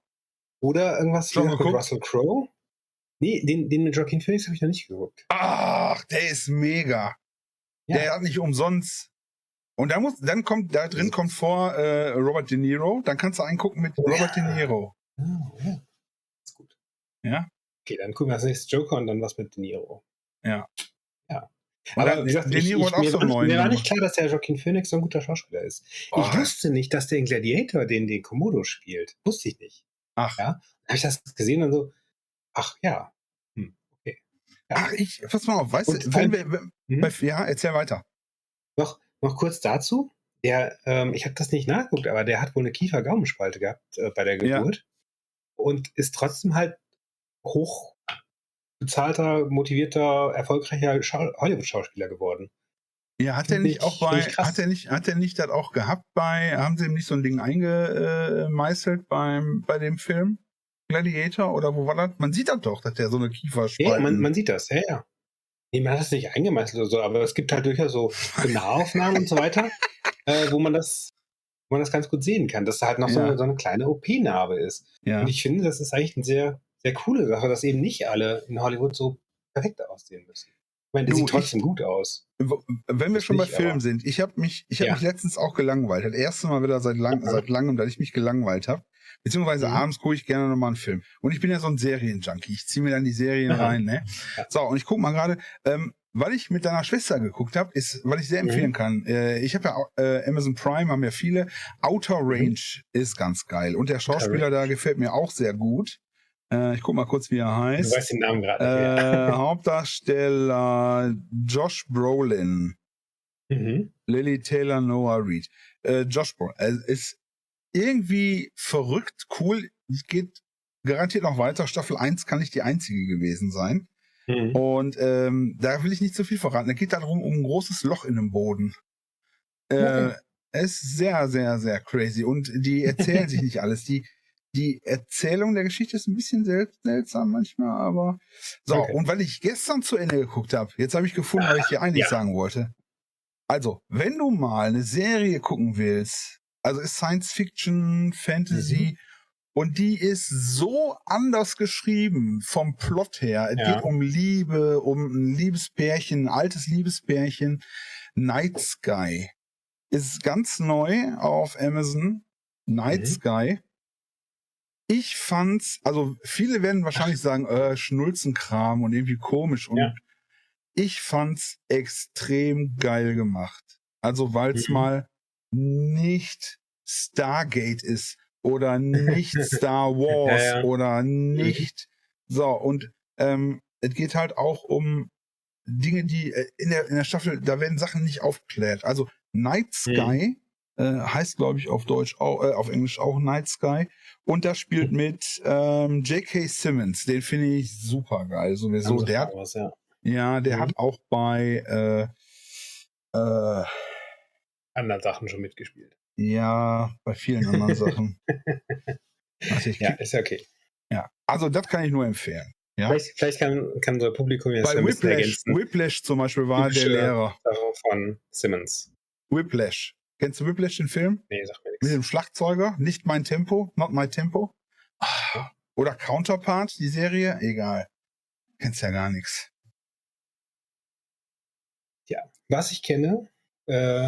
Oder irgendwas Schon mit? Russell Crowe. Nee, den, den mit Joaquin Phoenix habe ich noch nicht geguckt. Ach, der ist mega. Ja. Der hat nicht umsonst. Und da muss, dann kommt, da drin kommt vor äh, Robert De Niro. Dann kannst du einen gucken mit Robert De Niro. Ah, ja. Ist gut. Ja. Okay, dann gucken wir als nächstes Joker und dann was mit De Niro. Ja. Ja. Aber dann- wie gesagt, De ich, Niro ich, auch mir, so war mir war nicht klar, dass der Joaquin Phoenix so ein guter Schauspieler ist. Oh, Ich wusste nicht, dass der in Gladiator den, den Komodo spielt. Wusste ich nicht. Ach. Ja. Dann habe ich das gesehen und so, ach ja. Hm, okay. Ja. Ach, ich, pass mal auf, weißt du, wenn wir, wenn, Hm? bei, ja, erzähl weiter. Noch, noch kurz dazu. Der, ähm, ich habe das nicht nachgeguckt, aber der hat wohl eine Kiefer-Gaumenspalte gehabt äh, bei der Ja. Geburt und ist trotzdem halt hoch bezahlter, motivierter, erfolgreicher Schau Hollywood-Schauspieler geworden. Ja, hat er nicht ich- auch bei, hat er nicht, hat er nicht das auch gehabt bei, haben sie ihm nicht so ein Ding eingemeißelt beim, bei dem Film? Gladiator oder wo war das? Man sieht das doch, dass der so eine Kieferspalten. Ja, man, man sieht das, ja, ja. Nee, man hat das nicht eingemeißelt oder so, aber es gibt halt durchaus so, so Nahaufnahmen und so weiter, äh, wo man das wo man das ganz gut sehen kann, dass da halt noch so, Ja. eine, so eine kleine OP-Narbe ist. ja. Und ich finde, das ist eigentlich eine sehr, sehr coole Sache, dass eben nicht alle in Hollywood so perfekt aussehen müssen. Ich meine, der Du, sieht trotzdem gut aus. Wenn wir schon bei Filmen sind, ich habe mich, ich habe Ja. mich letztens auch gelangweilt. Das erste Mal wieder seit, lang, seit langem, dass ich mich gelangweilt habe. Beziehungsweise Mhm. abends gucke ich gerne nochmal einen Film. Und ich bin ja so ein Serienjunkie. Ich ziehe mir dann die Serien Aha. rein. Ne? Ja. So, und ich gucke mal gerade, ähm, weil ich mit deiner Schwester geguckt habe, ist, weil ich sehr Mhm. empfehlen kann. Äh, ich habe ja äh, Amazon Prime, haben ja viele. Outer Mhm. Range ist ganz geil. Und der Schauspieler da gefällt mir auch sehr gut. Äh, ich guck mal kurz, wie er Du heißt. weißt den Namen gerade. Äh, Hauptdarsteller Josh Brolin. Mhm. Lily Taylor, Noah Reed. Äh, Josh Brolin. Äh, ist irgendwie verrückt, cool. Es geht garantiert noch weiter. Staffel 1 kann nicht die einzige gewesen sein. Mhm. Und ähm, da will ich nicht zu viel verraten. Es geht darum, um ein großes Loch in dem Boden. Äh. Es ist sehr, sehr, sehr crazy. Und die erzählen sich nicht alles. Die, die Erzählung der Geschichte ist ein bisschen sel seltsam manchmal, aber. So, Okay. und weil ich gestern zu Ende geguckt habe, jetzt habe ich gefunden, was ich dir eigentlich Ja. sagen wollte. Also, wenn du mal eine Serie gucken willst, also ist Science Fiction, Fantasy, Mhm. und die ist so anders geschrieben vom Plot her. Es Ja. geht um Liebe, um ein Liebespärchen, ein altes Liebespärchen. Night Sky ist ganz neu auf Amazon. Night Mhm. Sky. Ich fand's, also viele werden wahrscheinlich sagen, äh, Schnulzenkram und irgendwie komisch. Und Ja. ich fand's extrem geil gemacht. Also weil's Mhm. mal nicht Stargate ist oder nicht Star Wars Ja, ja. oder nicht. So, und ähm, es geht halt auch um Dinge, die äh, in der, in der Staffel, da werden Sachen nicht aufgeklärt. Also Night Sky äh, heißt, glaube ich, auf Deutsch auch, äh, auf Englisch auch Night Sky. Und das spielt mit ähm, J.K. Simmons. Den finde ich super geil. Sowieso. Der hat, was, ja. ja, der Mhm. hat auch bei äh, äh, anderen Sachen schon mitgespielt. Ja, bei vielen anderen Sachen. Also Ja, ist ja okay. ja. Also das kann ich nur empfehlen. Ja. Vielleicht, vielleicht kann, kann unser Publikum jetzt Bei ein Whiplash, ergänzen. Whiplash zum Beispiel war der Typische- Lehrer. Von Simmons. Whiplash. Kennst du Whiplash, den Film? Nee, sag mir Mit nichts. dem Schlagzeuger? Nicht mein Tempo? Not my Tempo? Ah, Oder Counterpart, die Serie? Egal. Kennst ja gar nichts. Was ich kenne, äh,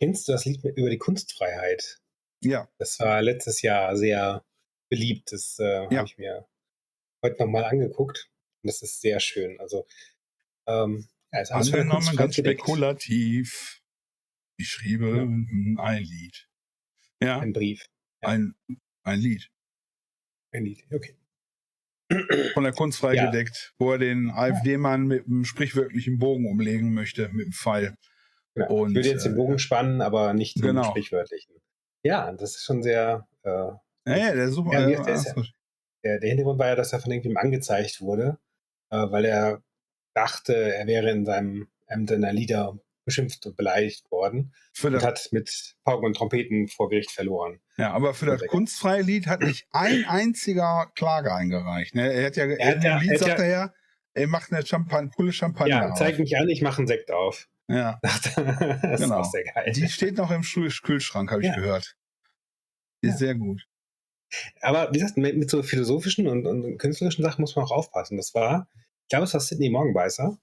kennst du das Lied mit- über die Kunstfreiheit? Ja, Das war letztes Jahr sehr beliebt. Das äh, Ja. habe ich mir heute nochmal angeguckt. Und das ist sehr schön. Also, ähm, ja, angenommen Kunstfreiheit ganz gedeckt. spekulativ. Ich schriebe Ja. ein Lied. Ja, Ein Brief. ja. ein, ein Lied. Ein Lied. Okay. Von der Kunstfrei Ja. gedeckt, wo er den AfD-Mann mit einem sprichwörtlichen Bogen umlegen möchte, mit dem Pfeil. Genau. Und, ich würde jetzt den äh, Bogen spannen, aber nicht im genau. sprichwörtlichen. Ja, das ist schon sehr. Äh, Ja, ja, der ist super. Ja, äh, der ist ja- der, der Hintergrund war ja, dass er von irgendjemandem angezeigt wurde, äh, weil er dachte, er wäre in seinem Amt in der Lieder beschimpft und beleidigt worden Für und das, hat mit Pauken und Trompeten vor Gericht verloren. ja, aber für das kunstfreie Lied hat nicht ein einziger Klage eingereicht. Ne? Er hat ja, er hat ja- Lied sagt ja- er ja, er macht eine Champagne, Pulle Champagner. Ja, auf. zeig mich an, ich mache einen Sekt auf. Ja, das ist Genau. auch sehr geil. die steht noch im Kühlschrank, habe ich Ja. gehört. Ist Ja. sehr gut. Aber wie gesagt, mit, mit so philosophischen und, und künstlerischen Sachen muss man auch aufpassen. Das war, ich glaube, es war Sidney Morgenbeißer.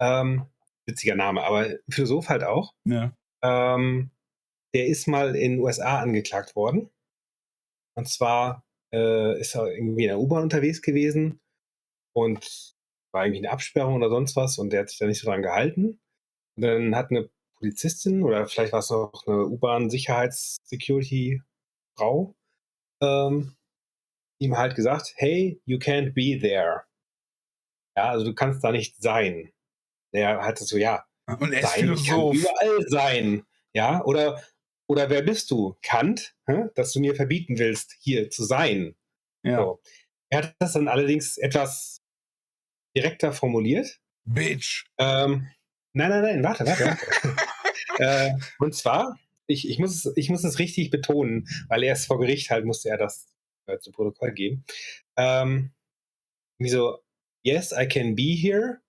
Ähm, witziger Name, aber Philosoph halt auch. Ja. Ähm, der ist mal in den USA angeklagt worden. Und zwar äh, ist er irgendwie in der U-Bahn unterwegs gewesen und war irgendwie eine Absperrung oder sonst was und der hat sich da nicht so dran gehalten. Und dann hat eine Polizistin oder vielleicht war es noch eine U-Bahn-Sicherheits-Security-Frau ähm, ihm halt gesagt, hey, you can't be there. Ja, also du kannst da nicht sein. Der hatte so, ja, Und er ist sein, ich kann Philosoph. überall sein. Ja, oder, oder wer bist du? Kant, hä? dass du mir verbieten willst, hier zu sein. Ja. So. Er hat das dann allerdings etwas direkter formuliert. Bitch. Ähm, nein, nein, nein, warte, warte. warte. äh, und zwar, ich, ich, muss es, ich muss es richtig betonen, weil erst vor Gericht halt musste er das äh, zu Protokoll geben. Ähm, wie so, yes, I can be here.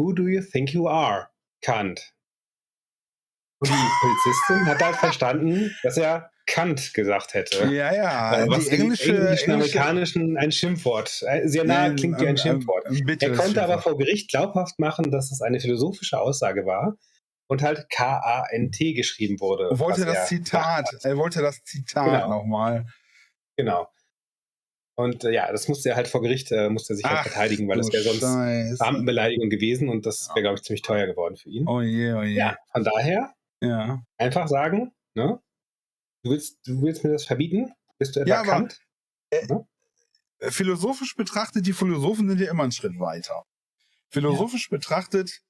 Who do you think you are? Kant. Und die Polizistin hat halt verstanden, dass er Kant gesagt hätte. Ja, ja. Äh, was die englische, englischen, englische amerikanischen ein Schimpfwort. Äh, Sehr nahe klingt wie ein Schimpfwort. Ein, ein Er konnte aber vor Gericht glaubhaft machen, dass es eine philosophische Aussage war und halt K-A-N-T geschrieben wurde. Er wollte das Zitat, er wollte das Zitat Genau. nochmal. Genau. Und äh, ja, das musste er halt vor Gericht, äh, musste er sich halt Ach, verteidigen, weil das wäre sonst Scheiße. Beamtenbeleidigung gewesen und das wäre, glaube ich, ziemlich teuer geworden für ihn. Oh je, oh je. Ja, von daher ja. einfach sagen, ne? Du willst, du willst mir das verbieten? Bist du etwa Ja, aber- Kant? Äh, Philosophisch betrachtet, die Philosophen sind ja immer einen Schritt weiter. Philosophisch betrachtet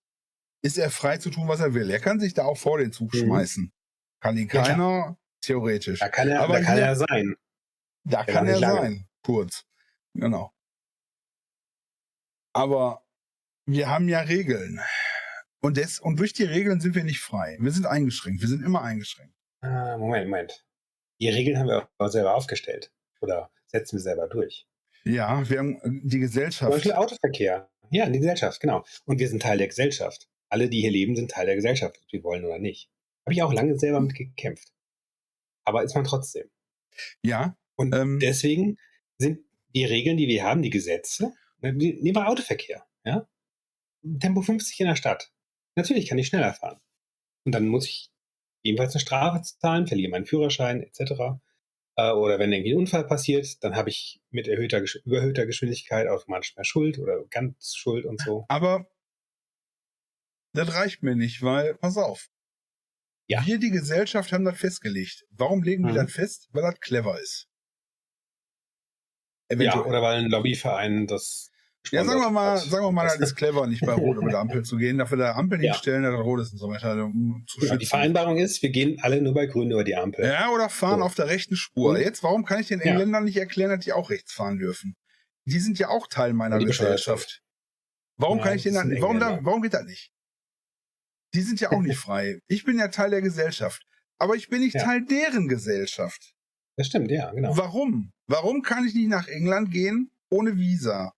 ist er frei zu tun, was er will. Er kann sich da auch vor den Zug Mhm. schmeißen. Kann ihn Ja, keiner, theoretisch. Da kann er, Aber da kann er sein. Da Ja, kann er sein. Kurz. Genau. Aber wir haben ja Regeln. Und, des, und durch die Regeln sind wir nicht frei. Wir sind eingeschränkt. Wir sind immer eingeschränkt. Ah, Moment, Moment. Die Regeln haben wir auch selber aufgestellt. Oder setzen wir selber durch. Ja, wir haben äh, die Zum Gesellschaft. Beispiel Autoverkehr. Ja, die Gesellschaft, genau. Und wir sind Teil der Gesellschaft. Alle, die hier leben, sind Teil der Gesellschaft, ob wir wollen oder nicht. Habe ich auch lange selber mit gekämpft. Aber ist man trotzdem. Ja, Und Ähm. deswegen sind die Regeln, die wir haben, die Gesetze, ne, nehmen wir Autoverkehr. Ja? Tempo 50 in der Stadt. Natürlich kann ich schneller fahren. Und dann muss ich ebenfalls eine Strafe zahlen, verliere meinen Führerschein etc. Äh, Oder wenn irgendwie ein Unfall passiert, dann habe ich mit erhöhter, überhöhter Geschwindigkeit automatisch mehr Schuld oder ganz Schuld und so. aber das reicht mir nicht, weil, pass auf. Ja. Wir, die Gesellschaft, haben das festgelegt. Warum legen wir Mhm. das fest? Weil das clever ist. Ja, Eventuell. oder weil ein Lobbyverein das. Ja, sagen wir mal, sagen wir mal, das ist clever, nicht bei Rot über der Ampel zu gehen, dafür der Ampel Ja. hinstellen, dass das Rot ist und so weiter, um zu Genau, die. Vereinbarung ist, wir gehen alle nur bei Grün über die Ampel. Ja, oder fahren So. auf der rechten Spur. Und- Jetzt, warum kann ich den Ja. Engländern nicht erklären, dass die auch rechts fahren dürfen? Die sind ja auch Teil meiner Die Gesellschaft. Warum Ja, kann ich den dann, warum, da, warum geht das nicht? Die sind ja auch nicht frei. Ich bin ja Teil der Gesellschaft. Aber ich bin nicht Ja. Teil deren Gesellschaft. Das stimmt, ja, genau. Warum? Warum kann ich nicht nach England gehen ohne Visa?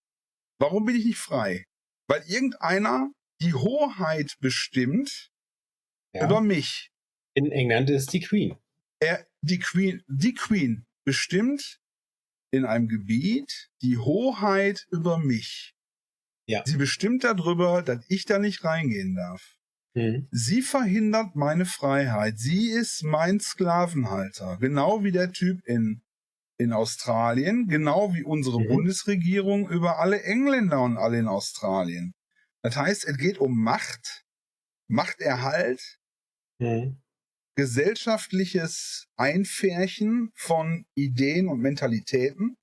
Warum bin ich nicht frei? Weil irgendeiner die Hoheit bestimmt Ja. über mich. In England ist die Queen. Er, die Queen, die Queen bestimmt in einem Gebiet die Hoheit über mich. Ja. Sie bestimmt darüber, dass ich da nicht reingehen darf. Mhm. Sie verhindert meine Freiheit. Sie ist mein Sklavenhalter. Genau wie der Typ in, in Australien, genau wie unsere Mhm. Bundesregierung über alle Engländer und alle in Australien. Das heißt, es geht um Macht, Machterhalt, Mhm. gesellschaftliches Einfärchen von Ideen und Mentalitäten.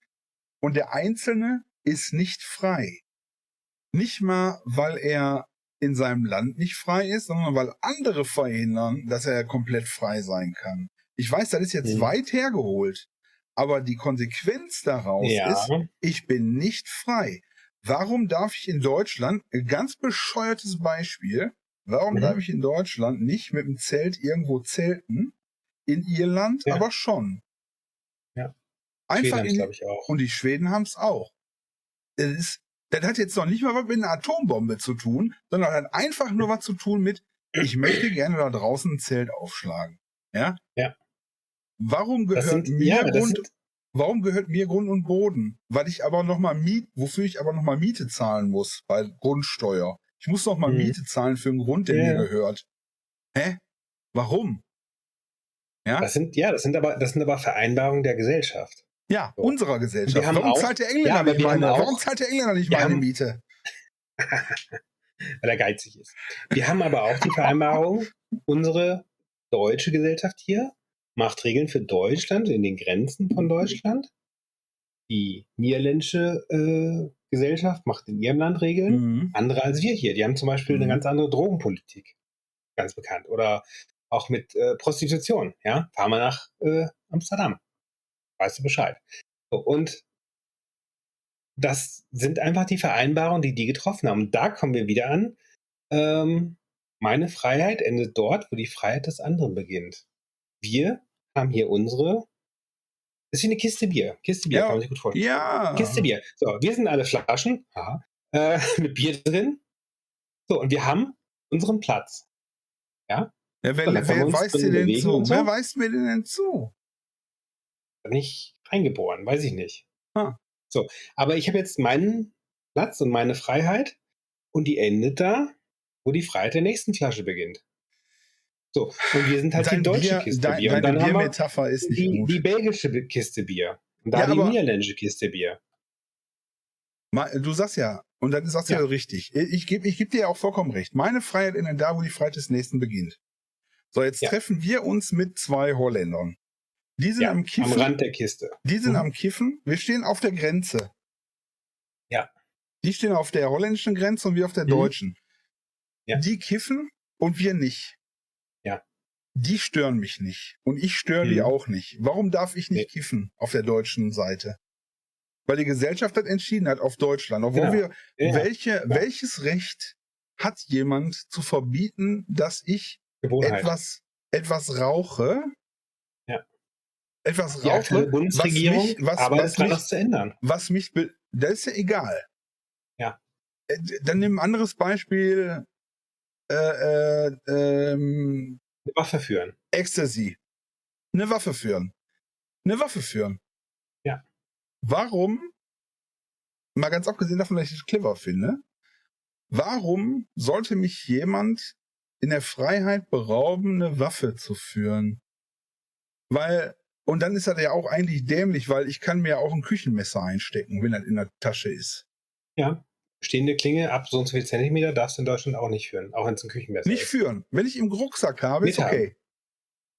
Und der Einzelne ist nicht frei. Nicht mal, weil er in seinem Land nicht frei ist, sondern weil andere verhindern, dass er komplett frei sein kann. Ich weiß, das ist jetzt Mhm. weit hergeholt, aber die Konsequenz daraus Ja. ist, ich bin nicht frei. Warum darf ich in Deutschland, ganz bescheuertes Beispiel, warum Mhm. darf ich in Deutschland nicht mit dem Zelt irgendwo zelten? In Irland Ja. aber schon. Ja. Einfach in, glaube ich, auch. und die Schweden haben es auch. Das, ist, das hat jetzt noch nicht mal was mit einer Atombombe zu tun, sondern hat einfach nur was zu tun mit, ich möchte gerne da draußen ein Zelt aufschlagen. Ja? Ja. Warum gehört sind, mir ja, Grund, sind, warum gehört mir Grund und Boden? Weil ich aber noch mal Miet, wofür ich aber noch mal Miete zahlen muss bei Grundsteuer. Ich muss noch mal Mhm. Miete zahlen für einen Grund, der Ja. mir gehört. Hä? Warum? Ja? das sind, ja, das sind aber, das sind aber Vereinbarungen der Gesellschaft. Ja, So. unserer Gesellschaft. Warum auch- zahlt der Engländer Ja, meine? Warum zahlt der Engländer nicht meine Miete? weil er geizig ist. Wir haben aber auch die Vereinbarung, unsere deutsche Gesellschaft hier macht Regeln für Deutschland in den Grenzen von Deutschland. Die niederländische äh, Gesellschaft macht in ihrem Land Regeln, Mhm. andere als wir hier. Die haben zum Beispiel Mhm. eine ganz andere Drogenpolitik, ganz bekannt. Oder auch mit äh, Prostitution. Ja, fahren wir nach äh, Amsterdam, weißt du Bescheid. Und das sind einfach die Vereinbarungen, die die getroffen haben. Und da kommen wir wieder an. Ähm, meine Freiheit endet dort, wo die Freiheit des anderen beginnt. Wir haben hier unsere. Das ist wie eine Kiste Bier. Kiste Bier Ja. kann man sich gut vorstellen. Ja. Kiste Bier. So, wir sind alle Flaschen äh, mit Bier drin. So, und wir haben unseren Platz. Ja, wer, So, wer drin dir denn zu? so. Wer weist mir denn zu? Nicht reingeboren, weiß ich nicht. Ah. So, aber ich habe jetzt meinen Platz und meine Freiheit und die endet da, wo die Freiheit der nächsten Flasche beginnt. So, und wir sind halt Dein die deutsche Bier, Kiste dein, Bier. Und deine dann haben wir Biermetapher ist nicht die, gut. die belgische Kiste Bier. Und da Ja, die niederländische Kiste Bier. Du sagst ja, und dann sagst du ja, Ja. richtig. Ich gebe ich geb dir ja auch vollkommen recht. Meine Freiheit endet da, wo die Freiheit des Nächsten beginnt. So, jetzt Ja. treffen wir uns mit zwei Holländern. Die sind Ja, am am Kiffen. Rand der Kiste. Die sind Mhm. am Kiffen. Wir stehen auf der Grenze. Ja. Die stehen auf der holländischen Grenze und wir auf der Mhm. deutschen. Ja. Die kiffen und wir nicht. Ja. Die stören mich nicht. Und ich störe die Mhm. auch nicht. Warum darf ich nicht Nee. kiffen auf der deutschen Seite? Weil die Gesellschaft das entschieden hat auf Deutschland. Obwohl Ja. wir, Ja, welche, welches Recht hat jemand zu verbieten, dass ich etwas, etwas rauche? Etwas die rauche, Bundesregierung was mich, was, arbeitet was mich das zu ändern. was mich, das ist ja egal. Ja. Äh, Dann nimm ein anderes Beispiel, äh, äh, ähm, Eine Waffe führen. Ecstasy. Eine Waffe führen. Eine Waffe führen. Ja. Warum, mal ganz abgesehen davon, dass ich es clever finde, warum sollte mich jemand in der Freiheit berauben, eine Waffe zu führen? Weil, und dann ist das ja auch eigentlich dämlich, weil ich kann mir auch ein Küchenmesser einstecken, wenn das in der Tasche ist. Ja. Stehende Klinge ab so und so viel Zentimeter darfst du in Deutschland auch nicht führen, auch wenn es ein Küchenmesser Nicht ist. führen. Wenn ich im Rucksack habe, ist Mithaben. okay.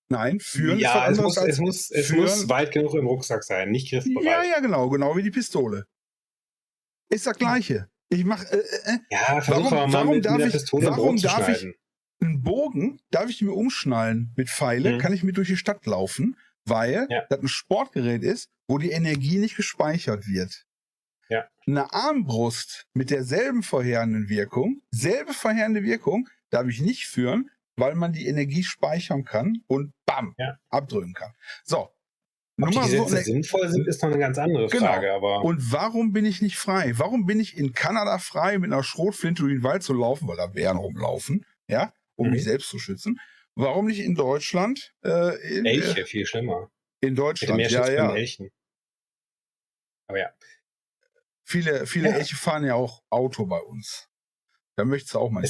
Nein, führen ist ja, es anderes muss, es, muss, es führen. muss weit genug im Rucksack sein, nicht griffbereit. Ja, ja, genau, genau wie die Pistole. Ist das gleiche. Ich mach äh, äh, Ja, versuch Warum- mal warum mit, darf mit ich- warum darf ich- einen Bogen, darf ich mir umschnallen mit Pfeile, Mhm. kann ich mit durch die Stadt laufen, weil Ja. das ein Sportgerät ist, wo die Energie nicht gespeichert wird. Ja. Eine Armbrust mit derselben verheerenden Wirkung, selbe verheerende Wirkung, darf ich nicht führen, weil man die Energie speichern kann und bam, Ja. abdrücken kann. So. Ob die mal so Gesetze eine- sinnvoll sind, ist noch eine ganz andere Genau. Frage. Aber Und warum bin ich nicht frei? Warum bin ich in Kanada frei, mit einer Schrotflinte durch den Wald zu laufen, weil da Bären rumlaufen, ja, um Mhm. mich selbst zu schützen? Warum nicht in Deutschland? Äh, in, äh, Elche, viel schlimmer. in Deutschland, mehr ja, ja. Elchen. Aber ja. Viele, viele Ja. Elche fahren ja auch Auto bei uns. Da möchtest du auch mal.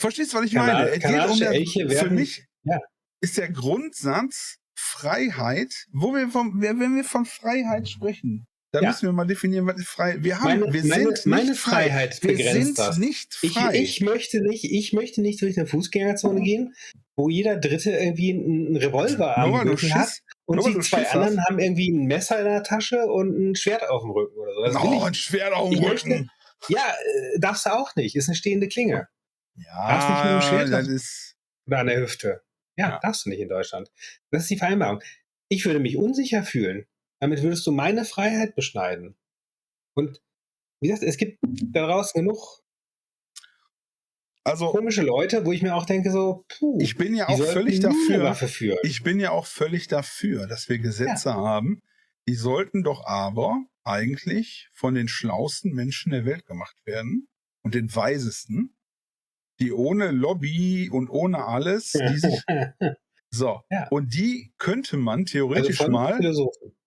Verstehst du, was ich Kana- meine? Es geht um kanadische der, Elche für werden- mich ja. ist der Grundsatz Freiheit, wo wir von, wenn wir von Freiheit sprechen, da Ja. müssen wir mal definieren, was ist frei. Wir haben, Meine- wir meine- sind meine frei. Freiheit wir begrenzt sind das. nicht ich, frei. ich möchte nicht, ich möchte nicht durch eine Fußgängerzone gehen, wo jeder Dritte irgendwie einen Revolver am Rücken hat Schiss, und weil die zwei Schiss anderen haben irgendwie ein Messer in der Tasche und ein Schwert auf dem Rücken oder so. Das oh, ich ein. Schwert auf dem Ich Rücken. möchte- Ja, äh, darfst du auch nicht. Ist eine stehende Klinge. Darfst nicht mit dem Ja, Schwert das ist, Oder an der Hüfte. Ja, Ja. darfst du nicht in Deutschland. Das ist die Vereinbarung. Ich würde mich unsicher fühlen. Damit würdest du meine Freiheit beschneiden. Und wie gesagt, es gibt da draußen genug also komische Leute, wo ich mir auch denke, so, puh, ich bin ja auch völlig dafür, ich bin ja auch völlig dafür, dass wir Gesetze haben. Die sollten doch aber eigentlich von den schlauesten Menschen der Welt gemacht werden und den weisesten, die ohne Lobby und ohne alles, die sich, so. Ja. Und die könnte man also theoretisch von mal, Philosophen.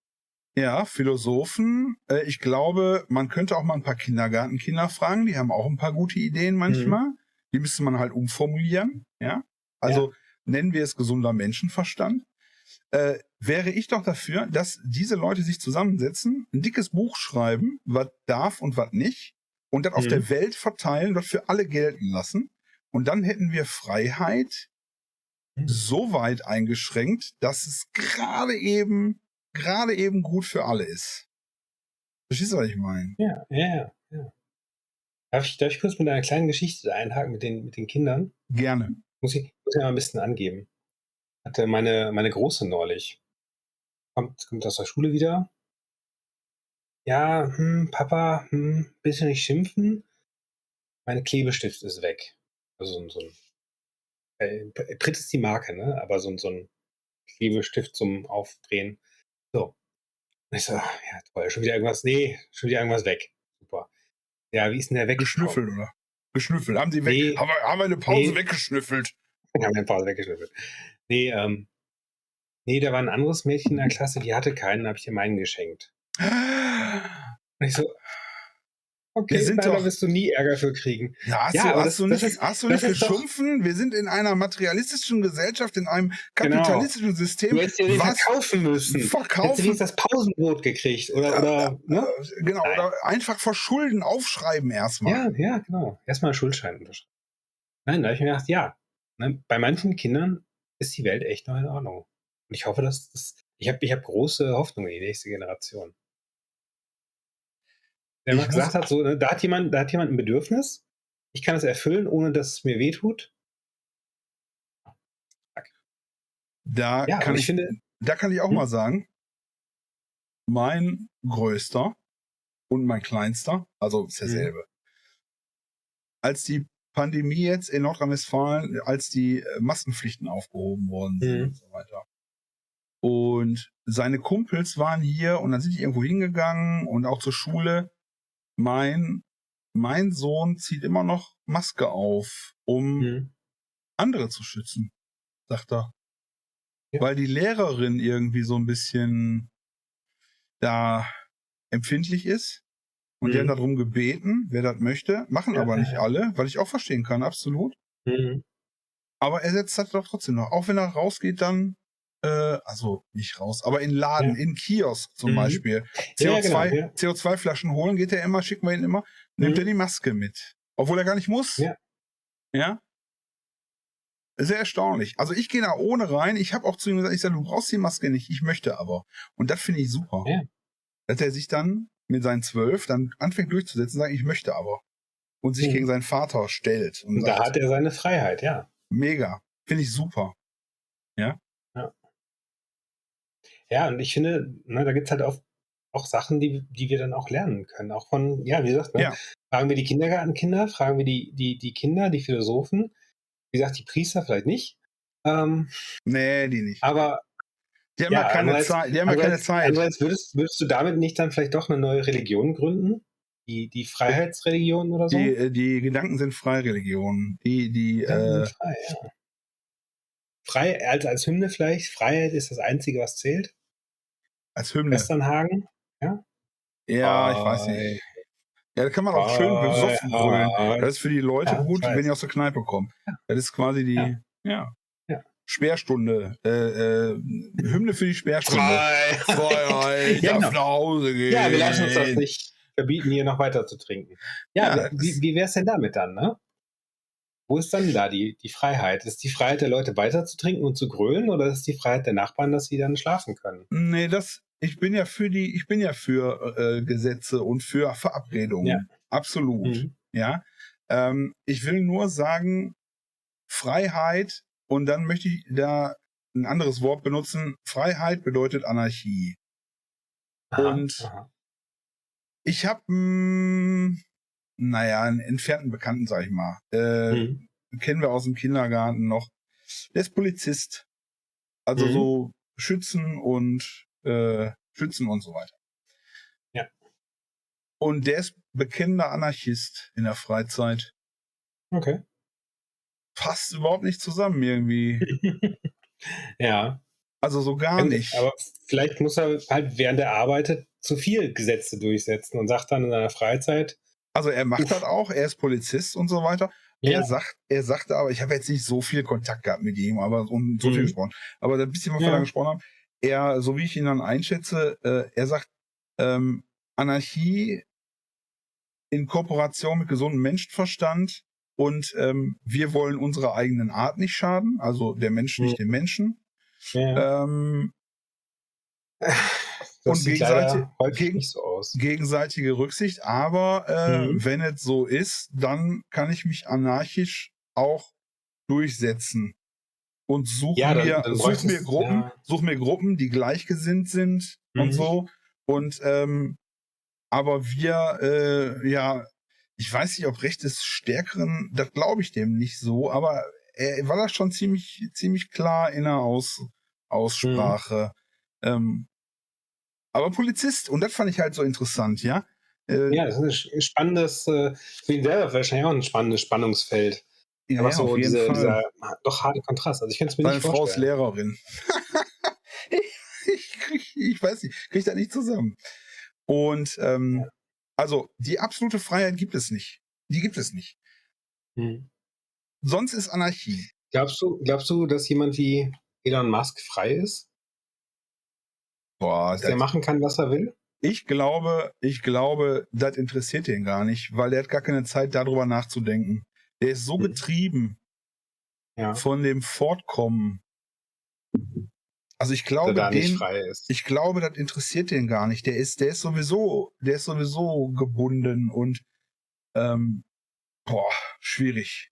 Ja, Philosophen, äh, ich glaube, man könnte auch mal ein paar Kindergartenkinder fragen, die haben auch ein paar gute Ideen manchmal. Mhm. Die müsste man halt umformulieren, ja. Also nennen wir es gesunder Menschenverstand. Äh, wäre ich doch dafür, dass diese Leute sich zusammensetzen, ein dickes Buch schreiben, was darf und was nicht, und das auf Mhm. der Welt verteilen, das für alle gelten lassen. Und dann hätten wir Freiheit Mhm. so weit eingeschränkt, dass es gerade eben, gerade eben gut für alle ist. Verstehst du, was ich meine? Ja, ja, ja. Darf ich, darf ich kurz mit einer kleinen Geschichte einhaken mit den, mit den Kindern? Gerne. Muss ich, muss ich mal ein bisschen angeben. Hatte meine, meine Große neulich. Kommt, kommt aus der Schule wieder. Ja, hm, Papa, hm, bitte nicht schimpfen. Mein Klebestift ist weg. Also so ein, so ein äh, Pritt ist die Marke, ne? Aber so, ein- so ein Klebestift zum Aufdrehen. So. Und ich so, ja, toll, schon wieder irgendwas. Nee, schon wieder irgendwas weg. Super. Ja, wie ist denn der weggeschnüffelt? Geschnüffelt, oder? Geschnüffelt. Haben sie weg, Nee. haben, wir, haben wir eine Pause Nee. weggeschnüffelt. Wir haben den Pause weggeschnüffelt. Nee, ähm, nee, da war ein anderes Mädchen in der Klasse, die hatte keinen, habe ich ihr meinen geschenkt. Und ich so, okay, Wir sind doch- wirst du nie Ärger für kriegen. Ja, hast Ja, du, hast das- du nicht, ist- hast du nicht ist doch- geschumpfen? Wir sind in einer materialistischen Gesellschaft, in einem Genau. kapitalistischen System. Du hättest dir den was verkaufen müssen. Hättest du verkaufen, das Pausenbrot gekriegt oder, oder ne? äh, genau, Nein. oder einfach verschulden, aufschreiben erstmal. Ja, ja, genau. Erstmal einen Schuldschein unterschreiben. Nein, da habe ich mir gedacht, ja, ne, bei manchen Kindern ist die Welt echt noch in Ordnung. Und ich hoffe, dass das, ich habe ich hab große Hoffnung in die nächste Generation. Der Ich mal gesagt hat, so, ne, da hat jemand, da hat jemand ein Bedürfnis, ich kann es erfüllen, ohne dass es mir wehtut. Da, Ja, kann ich, ich finde, da kann ich auch Hm? mal sagen, mein größter und mein kleinster, also ist Hm. derselbe. Als die Pandemie jetzt in Nordrhein-Westfalen, als die äh, Maskenpflichten aufgehoben worden sind Mhm. und so weiter. Und seine Kumpels waren hier und dann sind die irgendwo hingegangen und auch zur Schule. Mein, mein Sohn zieht immer noch Maske auf, um hm, andere zu schützen, sagt er. Ja. Weil die Lehrerin irgendwie so ein bisschen da empfindlich ist. Und die Mhm. haben darum gebeten, wer das möchte. Machen Ja, aber nicht ja. alle, weil ich auch verstehen kann, absolut. hm, Aber er setzt das doch trotzdem noch. Auch wenn er rausgeht, dann, äh, also nicht raus, aber in Laden, Ja. in Kiosk zum Mhm. Beispiel. Ja, CO2, genau, ja. CO2-Flaschen holen, geht er immer, schicken wir ihn immer, nimmt Mhm. er die Maske mit. Obwohl er gar nicht muss. Ja. Sehr erstaunlich. Also ich gehe da ohne rein. Ich habe auch zu ihm gesagt, ich sage, du brauchst die Maske nicht, ich möchte aber. Und das finde ich super. Ja. Dass er sich dann mit seinen zwölf dann anfängt durchzusetzen, sagen, ich möchte aber. Und sich Mhm. gegen seinen Vater stellt. Und, Und da sagt, hat er seine Freiheit, ja. mega. Finde ich super. Ja, und ich finde, ne, da gibt es halt auch auch Sachen, die, die wir dann auch lernen können. Auch von, ja, wie gesagt, ne? Ja. fragen wir die Kindergartenkinder, fragen wir die, die, die Kinder, die Philosophen, wie gesagt, die Priester vielleicht nicht. Ähm, Nee, die nicht. aber Die haben ja, ja, keine andererseits- Zeit. Die haben ja keine andererseits- Zeit. andererseits würdest, würdest du damit nicht dann vielleicht doch eine neue Religion gründen? Die, die Freiheitsreligion oder so? Die, äh, die Gedanken sind Freireligion. Die, die, Ja, äh, frei, ja. Frei, als, als Hymne vielleicht. Freiheit ist das Einzige, was zählt. Als Hymne. Westernhagen. Ja, ich weiß nicht. Ja, da kann man auch schön besoffen. Freiheit. Das ist für die Leute Ja, gut, wenn die aus der Kneipe kommen. Das ist quasi die, ja. Ja. Ja. Sperrstunde. Äh, äh, Hymne für die Sperrstunde. Freiheit. Freiheit, ich Ja, darf genau. nach Hause gehen. Ja, wir lassen uns das nicht verbieten, hier noch weiter zu trinken. Ja, Ja, wie, wie wäre es denn damit dann, ne? Wo ist dann da die, die Freiheit? Ist die Freiheit der Leute weiter zu trinken und zu grölen oder ist die Freiheit der Nachbarn, dass sie dann schlafen können? Nee, das, ich bin ja für die, ich bin ja für äh, Gesetze und für Verabredungen. Ja. Absolut. Mhm. Ja. Ähm, ich will nur sagen, Freiheit, und dann möchte ich da ein anderes Wort benutzen. Freiheit bedeutet Anarchie. Aha, Und- aha. Ich habe, naja, einen entfernten Bekannten, sag ich mal. Äh, Mhm. Kennen wir aus dem Kindergarten noch. Der ist Polizist. Also Mhm. so Schützen und äh, Schützen und so weiter. Ja. Und der ist bekennender Anarchist in der Freizeit. Okay. Passt überhaupt nicht zusammen irgendwie. ja. Also so gar nicht. Aber vielleicht muss er halt, während er arbeitet, zu viel Gesetze durchsetzen und sagt dann in seiner Freizeit, Also er macht Uff. das auch, er ist Polizist und so weiter. Er sagt, er sagte aber, ich habe jetzt nicht so viel Kontakt gehabt mit ihm, aber um so viel Mhm. gesprochen. Aber ein bisschen, was Ja. wir da gesprochen haben, er, so wie ich ihn dann einschätze, äh, er sagt, ähm, Anarchie in Kooperation mit gesundem Menschenverstand und ähm, wir wollen unserer eigenen Art nicht schaden, also der Mensch nicht Mhm. dem Menschen. ja, Ähm, und gegenseitig- häufig so aus. gegenseitige Rücksicht, aber äh, Mhm. wenn es so ist, dann kann ich mich anarchisch auch durchsetzen und suche Ja, dann- mir, dann such mir Gruppen, ja. such mir Gruppen, die gleichgesinnt sind und Mhm. so. Und ähm, aber wir, äh, ja, ich weiß nicht, ob Recht des Stärkeren, das glaube ich dem nicht so, aber er war das schon ziemlich, ziemlich klar in der Aus, Aussprache. Mhm. Ähm, aber Polizist, und das fand ich halt so interessant, ja. Äh, Ja, das ist ein spannendes, äh, für ihn selber wahrscheinlich auch ein spannendes Spannungsfeld. ja, Aber ja, so diese, dieser doch harte Kontrast. Also ich kann es mir Seine nicht Frau ist vorstellen. Lehrerin. ich, krieg, ich weiß nicht, krieg das nicht zusammen. Und ähm, also die absolute Freiheit gibt es nicht. Die gibt es nicht. Hm. Sonst ist Anarchie. Glaubst du, glaubst du, dass jemand wie Elon Musk frei ist? Boah, Dass der machen kann, was er will? ich glaube, ich glaube, das interessiert den gar nicht, weil der hat gar keine Zeit, darüber nachzudenken. Der ist so Hm. getrieben Ja. von dem Fortkommen. Also ich glaube, den. Ich glaube, das interessiert den gar nicht. Der ist, der ist sowieso, der ist sowieso gebunden und ähm, boah, schwierig.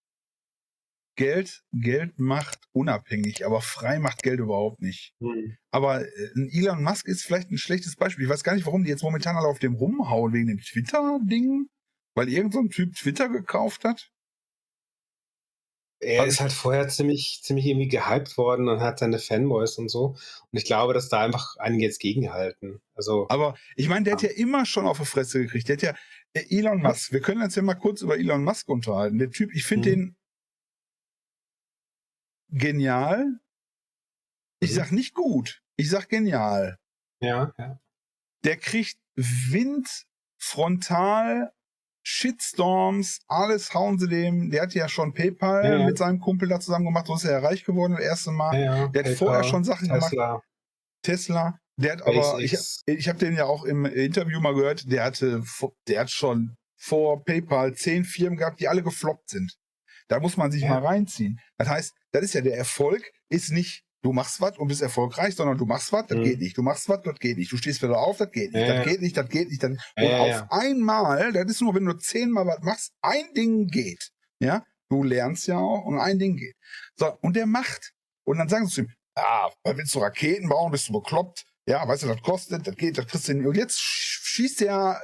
Geld, Geld macht unabhängig, aber frei macht Geld überhaupt nicht. Hm. Aber äh, ein Elon Musk ist vielleicht ein schlechtes Beispiel. Ich weiß gar nicht, warum die jetzt momentan alle auf dem rumhauen wegen dem Twitter-Ding, weil irgend so ein Typ Twitter gekauft hat. Er Also- ist halt vorher ziemlich, ziemlich irgendwie gehypt worden und hat seine Fanboys und so. Und ich glaube, dass da einfach einige jetzt gegenhalten. Also, Aber ich meine, der hat ja immer schon auf die Fresse gekriegt. Der hat ja äh, Elon Musk. Wir können uns ja mal kurz über Elon Musk unterhalten. Der Typ, ich finde Mhm. den genial. Ich Mhm. sag nicht gut. Ich sag genial. ja, ja. Der kriegt Wind frontal, Shitstorms, alles hauen sie dem. Der hat ja schon PayPal Ja, ja. mit seinem Kumpel da zusammen gemacht. So ist er ja reich geworden das erste Mal. ja. Der hat PayPal, vorher schon Sachen gemacht. Tesla, Tesla. Der hat aber, ich, ich habe den ja auch im Interview mal gehört, der hatte, der hat schon vor PayPal zehn Firmen gehabt, die alle gefloppt sind. Da muss man sich mal reinziehen. Das heißt, das ist ja der Erfolg, ist nicht, du machst was und bist erfolgreich, sondern du machst was, das Mhm. geht nicht. Du machst was, das geht nicht. Du stehst wieder auf, das geht nicht. Ja, das ja. geht nicht, das geht nicht. Das, und Ja, ja, auf einmal, das ist nur, wenn du zehnmal was machst, ein Ding geht. Ja, du lernst ja auch und ein Ding geht. So, und der macht. Und dann sagen sie zu ihm, ah, willst du Raketen bauen? Bist du bekloppt? Ja, weißt du, das kostet, das geht, das kriegst du hin. Und jetzt schießt der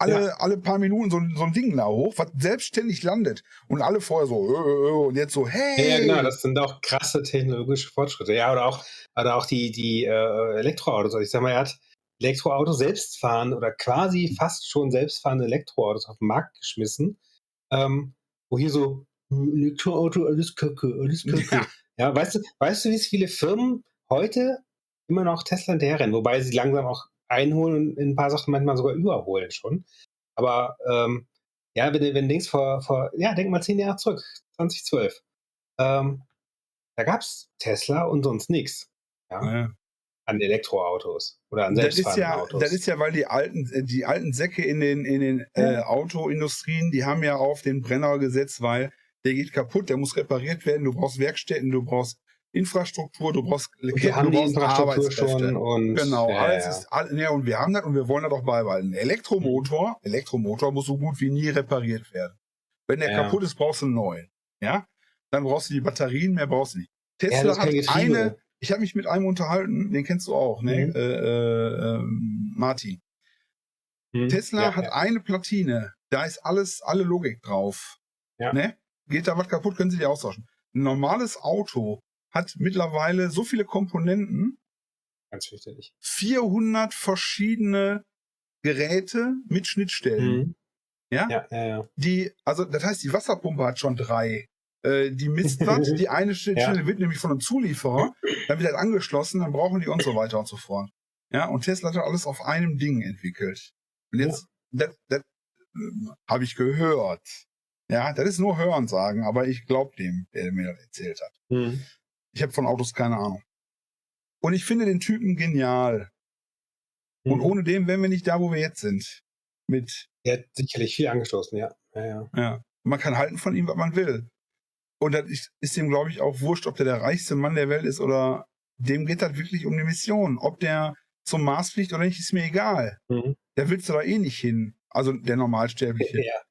alle, ja. alle paar Minuten so, so ein Ding da hoch, was selbstständig landet. Und alle vorher so, äh, äh, äh und jetzt so, hey. Ja, genau, das sind auch krasse technologische Fortschritte. Ja, oder auch, oder auch die, die äh, Elektroautos. Also ich sag mal, er hat Elektroautos selbst fahren oder quasi fast schon selbstfahrende Elektroautos auf den Markt geschmissen. Ähm, wo hier so, Elektroauto, alles Kacke, alles Kacke. Ja. ja, weißt du, weißt du, wie viele Firmen heute immer noch Tesla hinterherrennen, wobei sie langsam auch einholen und in ein paar Sachen manchmal sogar überholen schon. Aber ähm, ja, wenn, wenn du denkst vor, vor, ja, denk mal zehn Jahre zurück, 2012. Ähm, da gab es Tesla und sonst nichts. Ja? ja. An Elektroautos oder an selbstfahrenden das ist ja, Autos. Das ist ja, weil die alten, äh, die alten Säcke in den, in den ja. äh, Autoindustrien, die haben ja auf den Brenner gesetzt, weil der geht kaputt, der muss repariert werden, du brauchst Werkstätten, du brauchst Infrastruktur, du brauchst die Infrastruktur schon und genau, ja, alles ja. ist all, ja, und wir haben das und wir wollen das auch beibehalten. Elektromotor, mhm. Elektromotor muss so gut wie nie repariert werden. Wenn der ja. kaputt ist, brauchst du einen neuen. Ja? Dann brauchst du die Batterien, mehr brauchst du nicht. Tesla hat eine, ich habe mich mit einem unterhalten, den kennst du auch, ne? Mhm. Äh, äh, äh, Martin. Mhm. Tesla hat eine Platine, da ist alles, alle Logik drauf. Ne? Geht da was kaputt, können sie die austauschen. Ein normales Auto hat mittlerweile so viele Komponenten. Ganz fürchterlich. 400 verschiedene Geräte mit Schnittstellen. Mhm. Ja? Ja, ja, ja? Die, also, das heißt, die Wasserpumpe hat schon drei. Äh, die misst was, die eine Schnittstelle wird nämlich von einem Zulieferer, dann wird das angeschlossen, dann brauchen die und so weiter und so fort. Ja, und Tesla hat alles auf einem Ding entwickelt. Und jetzt, das, das äh, habe ich gehört. Ja, das ist nur Hören sagen, aber ich glaube dem, der mir das erzählt hat. Mhm. Ich habe von Autos keine Ahnung. Und ich finde den Typen genial. Mhm. Und ohne den wären wir nicht da, wo wir jetzt sind. Mit. Er hat sicherlich viel angestoßen, ja. Ja, ja. ja. Man kann halten von ihm, was man will. Und das ist, ist ihm, glaube ich, auch wurscht, ob der der reichste Mann der Welt ist oder dem geht das wirklich um die Mission. Ob der zum Mars fliegt oder nicht, ist mir egal. Mhm. Der willst du da eh nicht hin. Also der Normalsterbliche. Ja.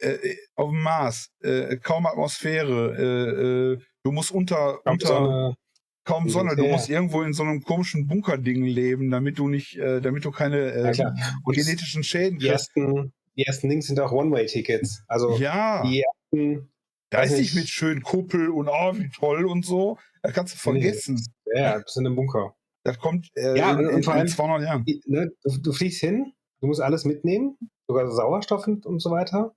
Äh, äh auf dem Mars, äh, kaum Atmosphäre, äh, äh Du musst unter, kaum unter Sonne. kaum Sonne. Du musst irgendwo in so einem komischen Bunkerding leben, damit du nicht, äh, damit du keine äh, ja, genetischen Schäden die Ersten, die ersten Links sind auch One-Way-Tickets. Also ja. die ersten. Da ist nicht mit schön Kuppel und oh, wie toll und so. Da kannst du vergessen. Ja, du bist in einem Bunker. Das kommt äh, ja, in, in, in 200 Jahren. Ne, du, du, fliegst hin, du musst alles mitnehmen, sogar Sauerstoff und so weiter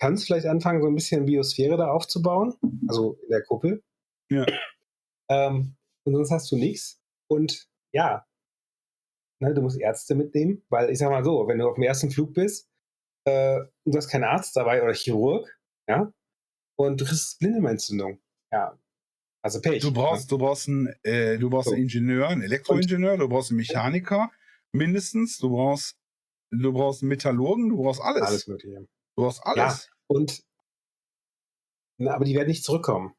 kannst vielleicht anfangen, so ein bisschen Biosphäre da aufzubauen, also in der Kuppel. Ja. Ähm, und sonst hast du nichts. Und ja, ne, du musst Ärzte mitnehmen, weil ich sag mal so, wenn du auf dem ersten Flug bist, äh, du hast keinen Arzt dabei oder Chirurg, ja, und du kriegst Blindementzündung, ja. Also Pech. Du brauchst, ne? du brauchst einen, äh, du brauchst so. einen Ingenieur, einen Elektroingenieur, du brauchst einen Mechaniker, mindestens, du brauchst, du brauchst einen Metallurgen, du brauchst alles. Alles Mögliche. Du hast alles. Ja, und na, aber die werden nicht zurückkommen.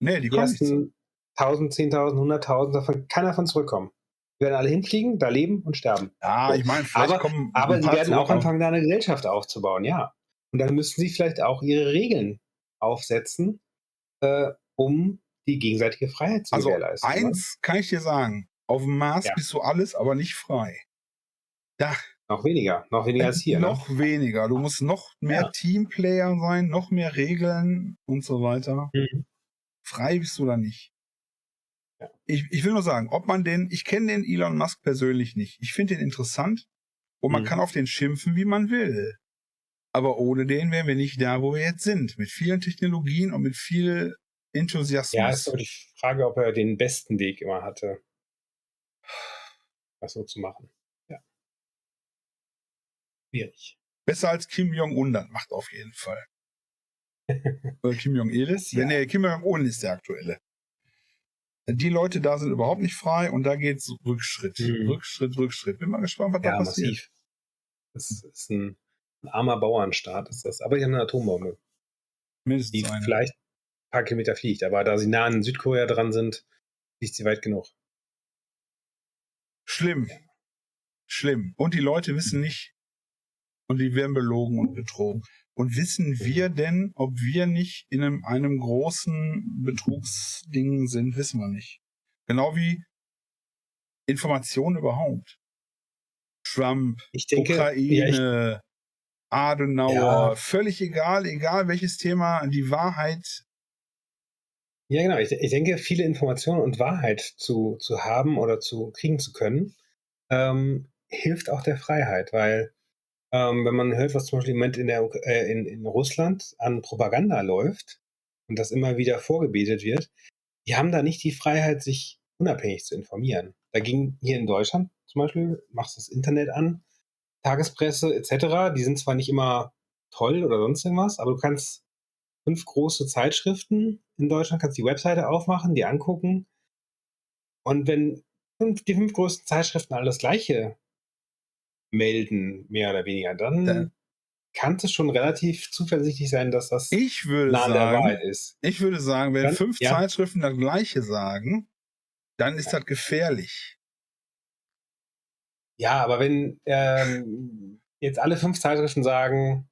Nee, die, die kommen ersten nicht. 1000, 10.000, 100.000, davon kann davon zurückkommen. Die werden alle hinfliegen, da leben und sterben. Ja, ich meine, vielleicht aber, kommen. Aber sie werden auch anfangen, da eine Gesellschaft aufzubauen, ja. Und dann müssen sie vielleicht auch ihre Regeln aufsetzen, äh, um die gegenseitige Freiheit zu also gewährleisten. Eins kann ich dir sagen: Auf dem Mars ja. bist du alles, aber nicht frei. Da, noch weniger, noch weniger als hier. Ne? Noch ne? weniger. Du musst noch mehr ja. Teamplayer sein, noch mehr Regeln und so weiter. Mhm. Frei bist du da nicht. Ja. Ich, ich will nur sagen, ob man den, ich kenne den Elon Musk persönlich nicht. Ich finde den interessant und man mhm. kann auf den schimpfen, wie man will. Aber ohne den wären wir nicht da, wo wir jetzt sind. Mit vielen Technologien und mit viel Enthusiasmus. Ja, ist aber die Frage, ob er den besten Weg immer hatte, das so zu machen schwierig. Besser als Kim Jong-un dann macht auf jeden Fall. Oder Kim Jong-il ist? Ja. Nee, Kim Jong-un ist der aktuelle. Die Leute da sind überhaupt nicht frei und da geht's Rückschritt. Mhm. Rückschritt, Rückschritt. Bin mal gespannt, was ja, da passiert. Massiv. Das ist ein, ein, armer Bauernstaat, ist das. Aber die haben eine Atombombe. Mindestens die eine. vielleicht ein paar Kilometer fliegt, aber da sie nah an Südkorea dran sind, fliegt sie weit genug. Schlimm. Schlimm. Und die Leute wissen nicht, und die werden belogen und betrogen. Und wissen wir denn, ob wir nicht in einem, einem großen Betrugsding sind, wissen wir nicht. Genau wie Informationen überhaupt. Trump, Ich denke, ja, Ukraine, Adenauer, Ja. völlig egal, egal welches Thema, die Wahrheit. ja, genau. Ich, ich denke, viele Informationen und Wahrheit zu, zu haben oder zu kriegen zu können, ähm, hilft auch der Freiheit, weil ähm, wenn man hört, was zum Beispiel im Moment in, der, äh, in, in Russland an Propaganda läuft und das immer wieder vorgebetet wird, die haben da nicht die Freiheit, sich unabhängig zu informieren. Dagegen hier in Deutschland zum Beispiel, machst das Internet an, Tagespresse etc., die sind zwar nicht immer toll oder sonst irgendwas, aber du kannst fünf große Zeitschriften in Deutschland, kannst die Webseite aufmachen, die angucken. Und wenn die fünf größten Zeitschriften all das Gleiche melden, mehr oder weniger, dann Dann- kann es schon relativ zuversichtlich sein, dass das Ich würde nah sagen, Wahrheit ist. ich würde sagen, wenn Dann- fünf ja. Zeitschriften das Gleiche sagen, dann ist das gefährlich. Ja, aber wenn ähm, jetzt alle fünf Zeitschriften sagen,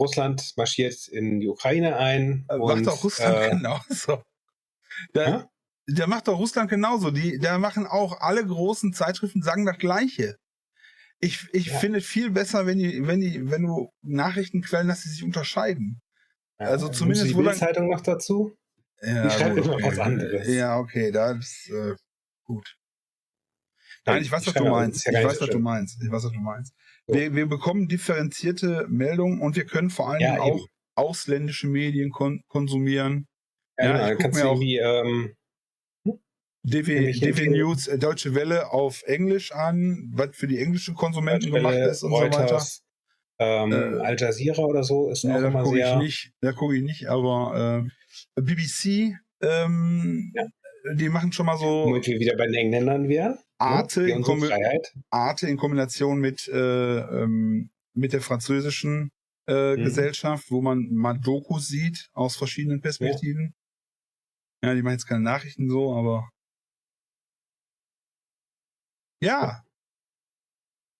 Russland marschiert in die Ukraine ein. Äh, und, macht doch Russland äh, genauso. Da, Ja? Der macht doch Russland genauso. Die, da machen auch alle großen Zeitschriften sagen das Gleiche. Ich, ich Ja. finde es viel besser, wenn die, wenn die, wenn du Nachrichtenquellen hast, die sich unterscheiden. ja, also zumindest die Bildzeitung noch dazu. Ja, Die schreibt immer okay. was anderes. Ja, okay, das ist äh, gut. Nein, ich weiß, was du meinst. Ich weiß, was du meinst. Ich weiß, was du meinst. Wir, wir bekommen differenzierte Meldungen und wir können vor allem Ja, auch ausländische Medien kon konsumieren. Ja, Ja, genau, ich dann guck kannst mir auch- irgendwie, ähm, DW, DW News, äh, Deutsche Welle auf Englisch an, was für die englischen Konsumenten gemacht Quelle, ist und so weiter. Reuters, ähm, Äh, Al Jazeera oder so ist Ja, auch da immer gucke ich sehr. nicht, da gucke ich nicht, aber äh, BBC, ähm, Ja. die machen schon mal so Womit wir wieder bei den Engländern wären. Arte, ne? Die in Kombi. Arte in Kombination mit, äh, ähm, mit der französischen äh, Mhm. Gesellschaft, wo man mal Dokus sieht aus verschiedenen Perspektiven. Ja, die machen jetzt keine Nachrichten so, aber ja.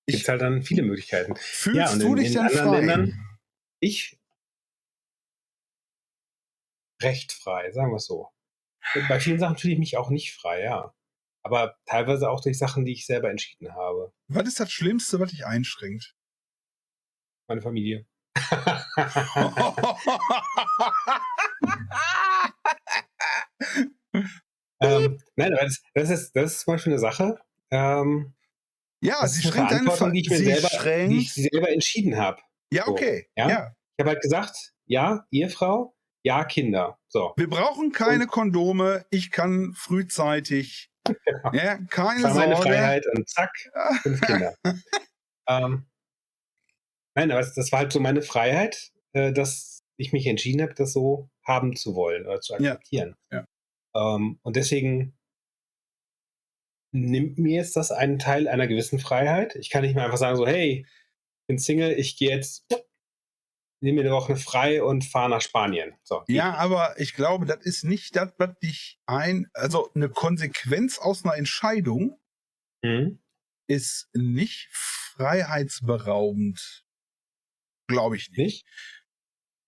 Gibt Ich, halt dann viele Möglichkeiten. fühlst ja, und du in- dich in denn anderen frei? Ländern- Ich recht frei, sagen wir es so. Bei vielen Sachen fühle ich mich auch nicht frei, ja. Aber teilweise auch durch Sachen, die ich selber entschieden habe. Was ist das Schlimmste, was dich einschränkt? Meine Familie. ähm, nein, aber das, das, ist, das ist zum Beispiel eine Sache. Ähm, ja, das sie ist eine schränkt deine Verantwortung, Ver die ich mir sie selber, die ich selber entschieden habe. ja, so, okay. ja? ja. Ich habe halt gesagt, ja, Ehefrau, ja, Kinder. So. Wir brauchen keine Kondome. Ich kann frühzeitig. Ja, keine Das war meine Sorge. Freiheit und zack, fünf Kinder. ähm, nein, aber das, war halt so meine Freiheit, äh, dass ich mich entschieden habe, das so haben zu wollen oder zu Ja, akzeptieren. ja. Ähm, und deswegen nimmt mir jetzt das einen Teil einer gewissen Freiheit. Ich kann nicht mehr einfach sagen, so, hey, ich bin Single, ich gehe jetzt, nehme mir eine Woche frei und fahre nach Spanien. So, Ja, aber ich glaube, das ist nicht das, was dich ein. Also eine Konsequenz aus einer Entscheidung Mhm. ist nicht freiheitsberaubend. Glaube ich nicht. Nicht?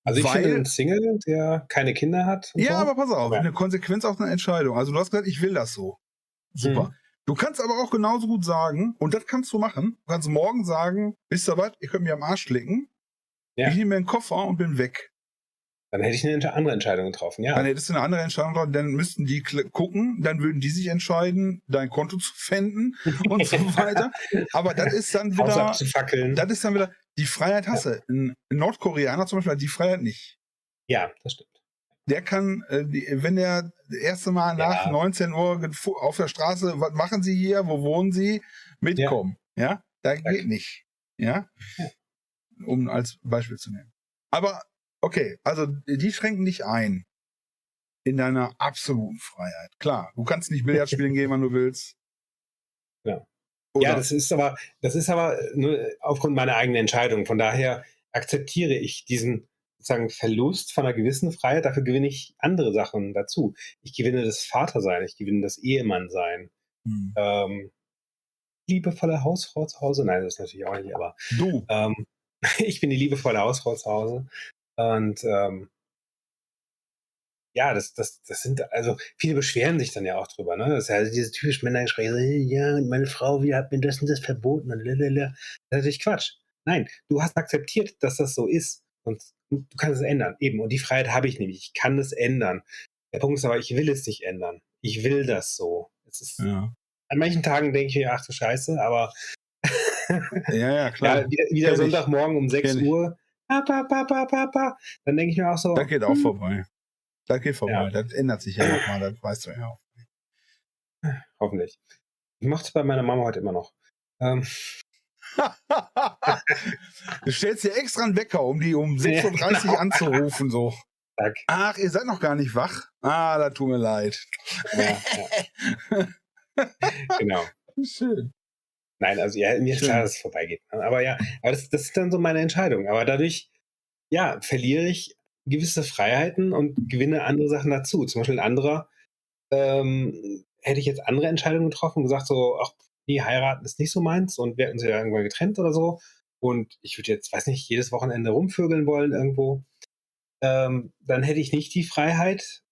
Also ich Weil- finde einen Single, der keine Kinder hat. Ja, so, aber pass auf, Ja. eine Konsequenz aus einer Entscheidung. Also du hast gesagt, ich will das so. Super. Mhm. Du kannst aber auch genauso gut sagen, und das kannst du machen, du kannst morgen sagen, wisst ihr was, ihr könnt mir am Arsch lecken, Ja. ich nehme mir einen Koffer und bin weg. Dann hätte ich eine andere Entscheidung getroffen, ja. Dann hättest du eine andere Entscheidung, getroffen, dann müssten die gucken, dann würden die sich entscheiden, dein Konto zu pfänden und so weiter. Aber das ist dann wieder, das ist dann wieder, die Freiheit hasse. Ein Nordkoreaner zum Beispiel hat die Freiheit nicht. ja, das stimmt. Der kann, äh, wenn der das erste Mal nach Ja. 19 Uhr auf der Straße, was machen Sie hier, wo wohnen Sie, mitkommen. Ja, da geht nicht. Ja, Ja. um als Beispiel zu nehmen. Aber okay, also die schränken dich ein in deiner absoluten Freiheit. Klar, du kannst nicht Billard spielen gehen, wann du willst. Ja. Oder, Ja, das ist aber, das ist aber nur aufgrund meiner eigenen Entscheidung. Von daher akzeptiere ich diesen sozusagen Verlust von einer gewissen Freiheit. Dafür gewinne ich andere Sachen dazu. Ich gewinne das Vatersein, ich gewinne das Ehemannsein. Hm. Ähm, liebevolle Hausfrau zu Hause? Nein, das ist natürlich auch nicht, aber du, ähm, ich bin die liebevolle Hausfrau zu Hause. Und ähm, ja, das, das, das sind, also viele beschweren sich dann ja auch drüber, ne? Das ist ja diese typisch Männergespräche, so, ja, meine Frau, wie hat mir das und das verboten und lalala. Das ist natürlich Quatsch. Nein, du hast akzeptiert, dass das so ist und du kannst es ändern. Eben, und die Freiheit habe ich nämlich. Ich kann es ändern. Der Punkt ist aber, ich will es nicht ändern. Ich will das so. Ist, Ja. An manchen Tagen denke ich mir, ach du Scheiße, aber Ja, ja, klar. ja, wieder, wieder. Sonntagmorgen um 6 Kenn ich. Uhr, Papa, Papa, Papa, dann denke ich mir auch so, Das geht auch hm, vorbei. Das geht vorbei. Ja. Das ändert sich ja nochmal, das weißt du ja auch. hoffentlich. Ich mache es bei meiner Mama heute immer noch. Ähm, du stellst dir extra einen Wecker, um die um 6.30 Uhr genau. anzurufen, so. zack. Ach, ihr seid noch gar nicht wach? Ah, da tut mir leid. Ja, ja. genau. Schön. Nein, also ja, mir ist klar, dass es vorbeigeht. ne? Aber ja, aber das, das ist dann so meine Entscheidung. Aber dadurch, ja, verliere ich gewisse Freiheiten und gewinne andere Sachen dazu. Zum Beispiel ein anderer, ähm, hätte ich jetzt andere Entscheidungen getroffen und gesagt so, ach, nee, heiraten ist nicht so meins und wir hätten sie ja irgendwann getrennt oder so. Und ich würde jetzt, weiß nicht, jedes Wochenende rumvögeln wollen irgendwo. Ähm, dann hätte ich nicht die Freiheit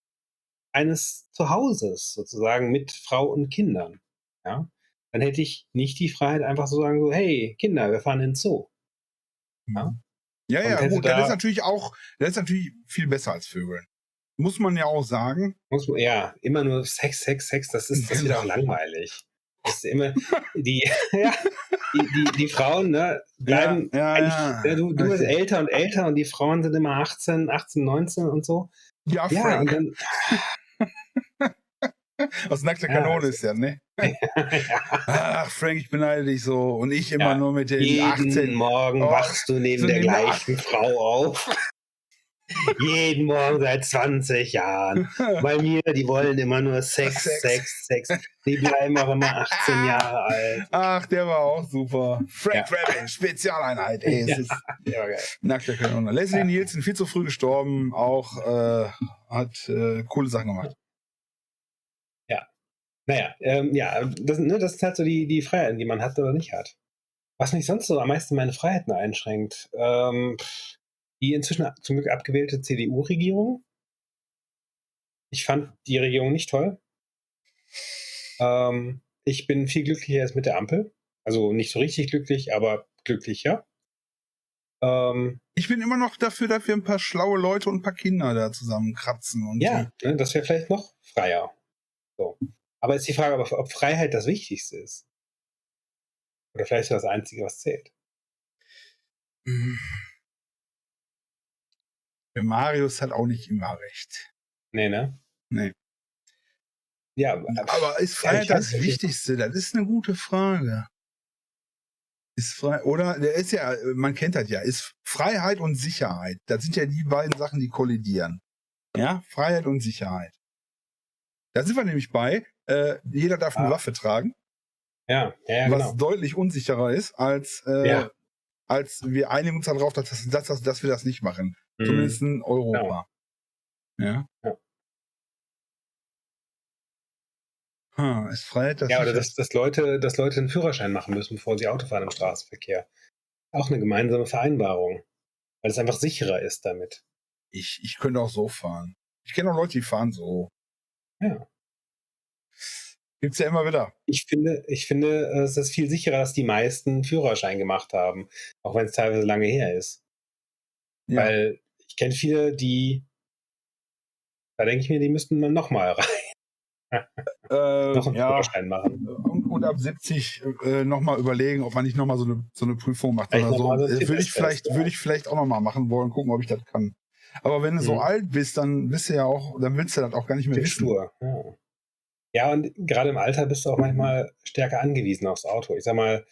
eines Zuhauses sozusagen mit Frau und Kindern. Ja, dann hätte ich nicht die Freiheit, einfach zu sagen, so, hey, Kinder, wir fahren ins Zoo. Ja. Ja, Und ja, hätte gut, das da- ist natürlich auch, das ist natürlich viel besser als Vögeln. Muss man ja auch sagen. Muss man, ja, immer nur Sex, Sex, Sex, das ist, das ist wieder auch langweilig. Das ist immer, die, ja, die, die, die Frauen, ne, bleiben, ja, ja, eigentlich, ja, du, du bist älter und älter und die Frauen sind immer 18, 18, 19 und so. Ja, Ja, und dann, Aus nackter Kanone ist ja, ne? Ach, Frank, ich beneide dich so. Und ich immer nur mit den jeden 18. Morgen Oh, wachst du neben so der neben der gleichen Frau auf. Jeden Morgen seit 20 Jahren. Bei mir, die wollen immer nur Sex, Sex. Sex, Sex. Die bleiben auch immer 18 Jahre alt. Ach, der war auch super. Frank Ja. Rabin, Spezialeinheit. Ey, es Ja. Der war geil. nackter Kanone. Leslie Nielsen, viel zu früh gestorben, auch äh, hat äh, coole Sachen gemacht. Naja, ähm, ja, das, ne, das ist halt so die, die Freiheiten, die man hat oder nicht hat. Was mich sonst so am meisten meine Freiheiten einschränkt, ähm, pff, die inzwischen zum Glück abgewählte CDU-Regierung. Ich fand die Regierung nicht toll. Ähm, ich bin viel glücklicher als mit der Ampel. Also nicht so richtig glücklich, aber glücklicher. Ähm, Ich bin immer noch dafür, dass wir ein paar schlaue Leute und ein paar Kinder da zusammenkratzen. Und ja, ne, das wäre vielleicht noch freier. So. Aber ist die Frage, ob, Freiheit das Wichtigste ist. Oder vielleicht ist das Einzige, was zählt. Der Marius hat auch nicht immer recht. Nee, ne? Nee. Ja, Aber ist Ja, Freiheit weiß das. Wichtigste? Das ist eine gute Frage. Ist frei, oder der ist ja, man kennt das ja, ist Freiheit und Sicherheit. Das sind ja die beiden Sachen, die kollidieren. Ja, Freiheit und Sicherheit. Da sind wir nämlich bei, äh, jeder darf eine Ah. Waffe tragen, ja, ja, ja was genau. deutlich unsicherer ist, als, äh, Ja. als wir einigen uns darauf, dass, das- dass, dass, dass wir das nicht machen. Mhm. Zumindest in Europa. Ja. Ja. Hm, ist Freiheit das Ja, oder dass, dass, Leute, dass Leute einen Führerschein machen müssen, bevor sie Auto fahren im Straßenverkehr. Auch eine gemeinsame Vereinbarung. Weil es einfach sicherer ist damit. Ich, ich könnte auch so fahren. Ich kenne auch Leute, die fahren so. Ja. Gibt's ja immer wieder. Ich finde, ich finde, es ist viel sicherer, dass die meisten Führerschein gemacht haben. Auch wenn es teilweise lange her ist. Ja. Weil ich kenne viele, die, da denke ich mir, die müssten man nochmal rein, äh, noch einen ja. Führerschein machen. Und, und ab 70 äh, nochmal überlegen, ob man nicht nochmal so eine, so eine Prüfung macht Vielleicht oder so. so Äh, würde ich vielleicht, ja. würde ich vielleicht auch nochmal machen wollen, gucken, ob ich das kann. Aber wenn du so Mhm. alt bist, dann bist du ja auch, dann willst du das auch gar nicht mehr Bin wissen. stur. Ja. ja, und gerade im Alter bist du auch manchmal stärker angewiesen aufs Auto. Ich sag mal,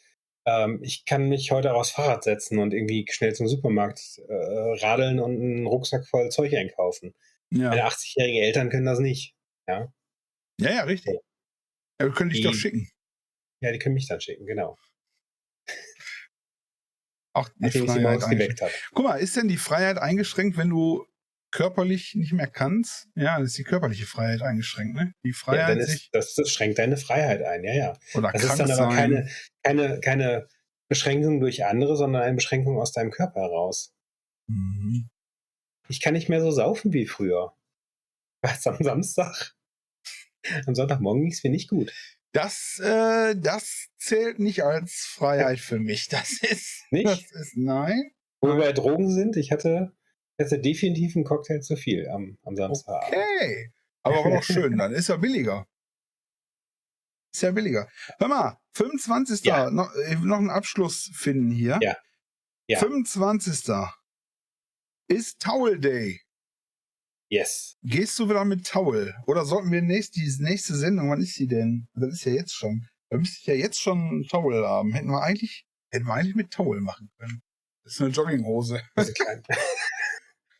ähm, ich kann mich heute auch aufs Fahrrad setzen und irgendwie schnell zum Supermarkt äh, radeln und einen Rucksack voll Zeug einkaufen. Ja. Meine 80-jährigen Eltern können das nicht. Ja, ja, ja, richtig. Ja, wir können dich Die- doch schicken. ja die können mich dann schicken, genau. Auch die Nachdem ich sie Freiheit morgens eingeschränkt. geweckt habe. Guck mal, ist denn die Freiheit eingeschränkt, wenn du körperlich nicht mehr kannst? Ja, dann ist die körperliche Freiheit eingeschränkt, ne? Die Ja, Freiheit, sich ist, das, das schränkt deine Freiheit ein, ja, ja. oder Das ist dann aber keine, keine, keine Beschränkung durch andere, sondern eine Beschränkung aus deinem Körper heraus. Mhm. Ich kann nicht mehr so saufen wie früher. Was am Samstag? Am Sonntagmorgen ging es mir nicht gut. Das, äh, das zählt nicht als Freiheit für mich. Das ist. Nicht? Das ist, nein. Wo wir bei Drogen sind, ich hatte, ich hatte definitiv einen Cocktail zu viel am, am Samstag. Okay. Aber war doch schön, dann ist ja billiger. Ist ja billiger. Hör mal, 25. Ja. Noch, noch einen Abschluss finden hier. Ja. Ja. 25. ist Towel Day. Yes. Gehst du wieder mit Towel? Oder sollten wir nächst, die nächste Sendung, wann ist sie denn? Das ist ja jetzt schon. Da müsste ich ja jetzt schon Towel haben. Hätten wir eigentlich, hätten wir eigentlich mit Towel machen können. Das ist eine Jogginghose. Das ist klein.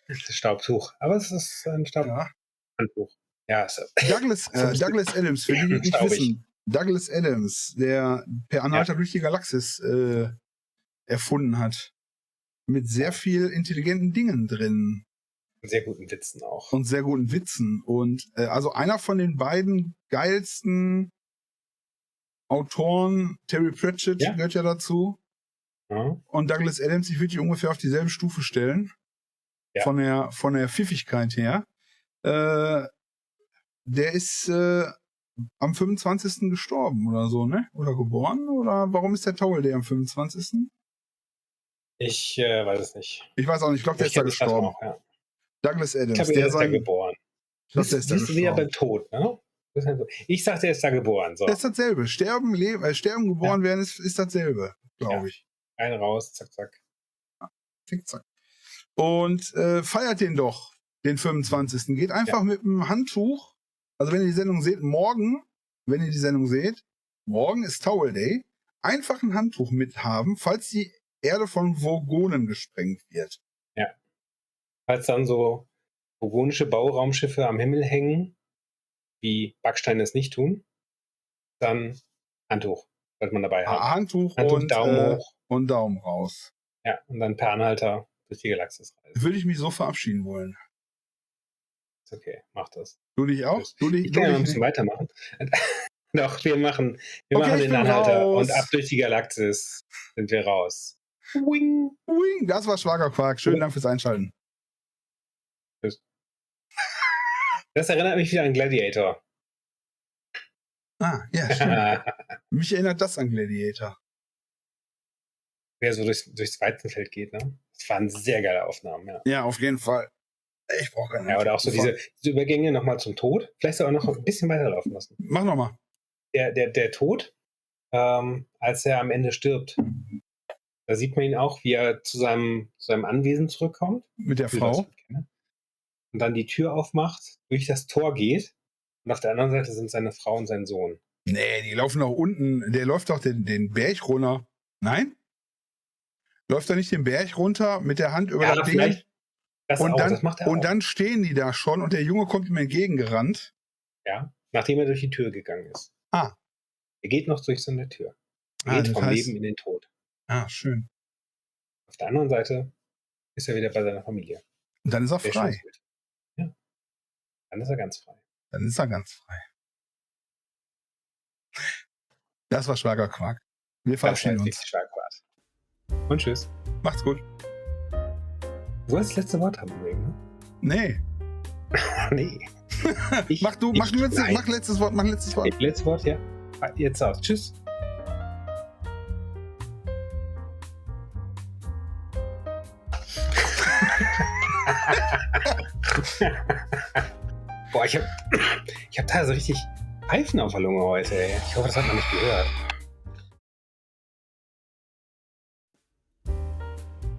Ist ein Staubtuch. Aber es ist ein Ja. Staubhandtuch. Ja, ist, Douglas, äh, Douglas Adams, für die, die nicht wissen. Douglas Adams, der per Anhalter durch die Galaxis äh, erfunden hat. Mit sehr viel intelligenten Dingen drin sehr guten Witzen auch. und sehr guten Witzen. Und äh, also einer von den beiden geilsten Autoren, Terry Pratchett Ja. gehört ja dazu. Ja. Und Douglas Adams, ich würde die ungefähr auf dieselbe Stufe stellen. Ja. Von der, von der Pfiffigkeit her. Äh, der ist äh, am 25. gestorben oder so, ne? Oder geboren? Oder warum ist der Towel Day am 25.? Ich äh, weiß es nicht. Ich weiß auch nicht, ich glaube, der Ich ist da gestorben. auch, ja. Douglas Ich Adams, glaube, der er ist da sein. geboren. Ich glaube, der ist da gestorben. beim Tod, ne? Ich sagte, er ist da geboren. So, Das ist dasselbe. Sterben, leben, äh, sterben, geboren werden ist, ist dasselbe, glaube Ja. ich. rein, raus, zack, zack. Tick, zack. Und äh, feiert den doch, den 25. Geht einfach mit einem Handtuch. Also wenn ihr die Sendung seht, morgen, wenn ihr die Sendung seht, morgen ist Towel Day, einfach ein Handtuch mithaben, falls die Erde von Vogonen gesprengt wird. Falls dann so vogonische Bauraumschiffe am Himmel hängen, wie Backsteine es nicht tun, dann Handtuch sollte man dabei haben. Ah, Handtuch, Handtuch, und, Daumen äh, hoch. und Daumen raus. Ja, und dann per Anhalter durch die Galaxis reisen. Würde ich mich so verabschieden wollen. Ist okay, mach das. Du dich auch? Du dich, Ich kann ja ein bisschen weitermachen. Doch, wir machen, wir Okay, machen den Anhalter raus. und ab durch die Galaxis sind wir raus. Wing. Ui, Das war Schwagerquark. Schönen Dank fürs Einschalten. Das erinnert mich wieder an Gladiator. Ah, ja, stimmt. Mich erinnert das an Gladiator. Wer so durchs, durchs Weizenfeld geht, ne? Das waren sehr geile Aufnahmen, ja. Ja, auf jeden Fall. Ich brauche Ja, oder auch so diese, diese Übergänge nochmal zum Tod. Vielleicht sogar noch ein bisschen weiterlaufen lassen. Mach nochmal. Der, der, der Tod, ähm, als er am Ende stirbt, da sieht man ihn auch, wie er zu seinem, zu seinem Anwesen zurückkommt. Mit der Frau. Und dann die Tür aufmacht, durch das Tor geht. Und auf der anderen Seite sind seine Frau und sein Sohn. Nee, die laufen doch unten. Der läuft doch den, den Berg runter. Nein? Läuft er nicht den Berg runter mit der Hand über Ja, das Ding? Das, Und auch, dann, das und dann stehen die da schon und der Junge kommt ihm entgegengerannt. ja, nachdem er durch die Tür gegangen ist. Ah. Er geht noch durch so eine Tür. Er Ah, geht vom heißt- Leben in den Tod. Ah, schön. Auf der anderen Seite ist er wieder bei seiner Familie. Und dann ist er frei. Ja. Dann ist er ganz frei. Dann ist er ganz frei. Das war Schwagerquark. Wir verabschieden uns. Und tschüss. Macht's gut. Du wolltest das letzte Wort haben, übrigens, ne? Nee. nee. Ich, Mach du, ich, mach, du letztes, mach letztes Wort, mach letztes Wort. Okay, letztes Wort, ja. Ah, Jetzt aus. Tschüss. Boah, ich hab, ich hab da so richtig Pfeifen auf der Lunge heute, ey. Ich hoffe, das hat man nicht gehört.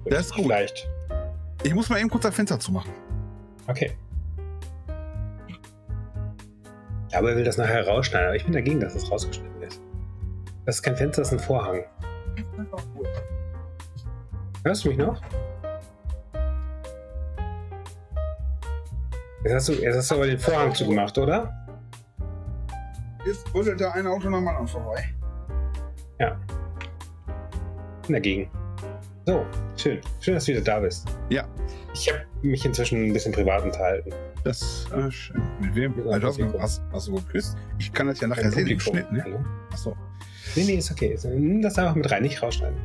Das ist gut. Vielleicht. Ich muss mal eben kurz das Fenster zumachen. Okay. Aber er will das nachher rausschneiden, aber ich bin dagegen, dass es rausgeschnitten wird. Das ist kein Fenster, das ist ein Vorhang. Hörst du mich noch? Jetzt hast du, jetzt hast du aber den Vorhang zugemacht, oder? Jetzt rüttelt da ein Auto dem anderen vorbei. Bin dagegen. So, schön. Schön, dass du wieder da bist. Ja. Ich habe mich inzwischen ein bisschen privat unterhalten. Das äh, schön. Mit wem? Mit Alter, hast, hast, du geküsst? Ich kann das ja nachher sehen im. Schnitt, ne? Hallo? Achso. Nee, nee, ist okay. Nimm das einfach mit rein, nicht rausschneiden.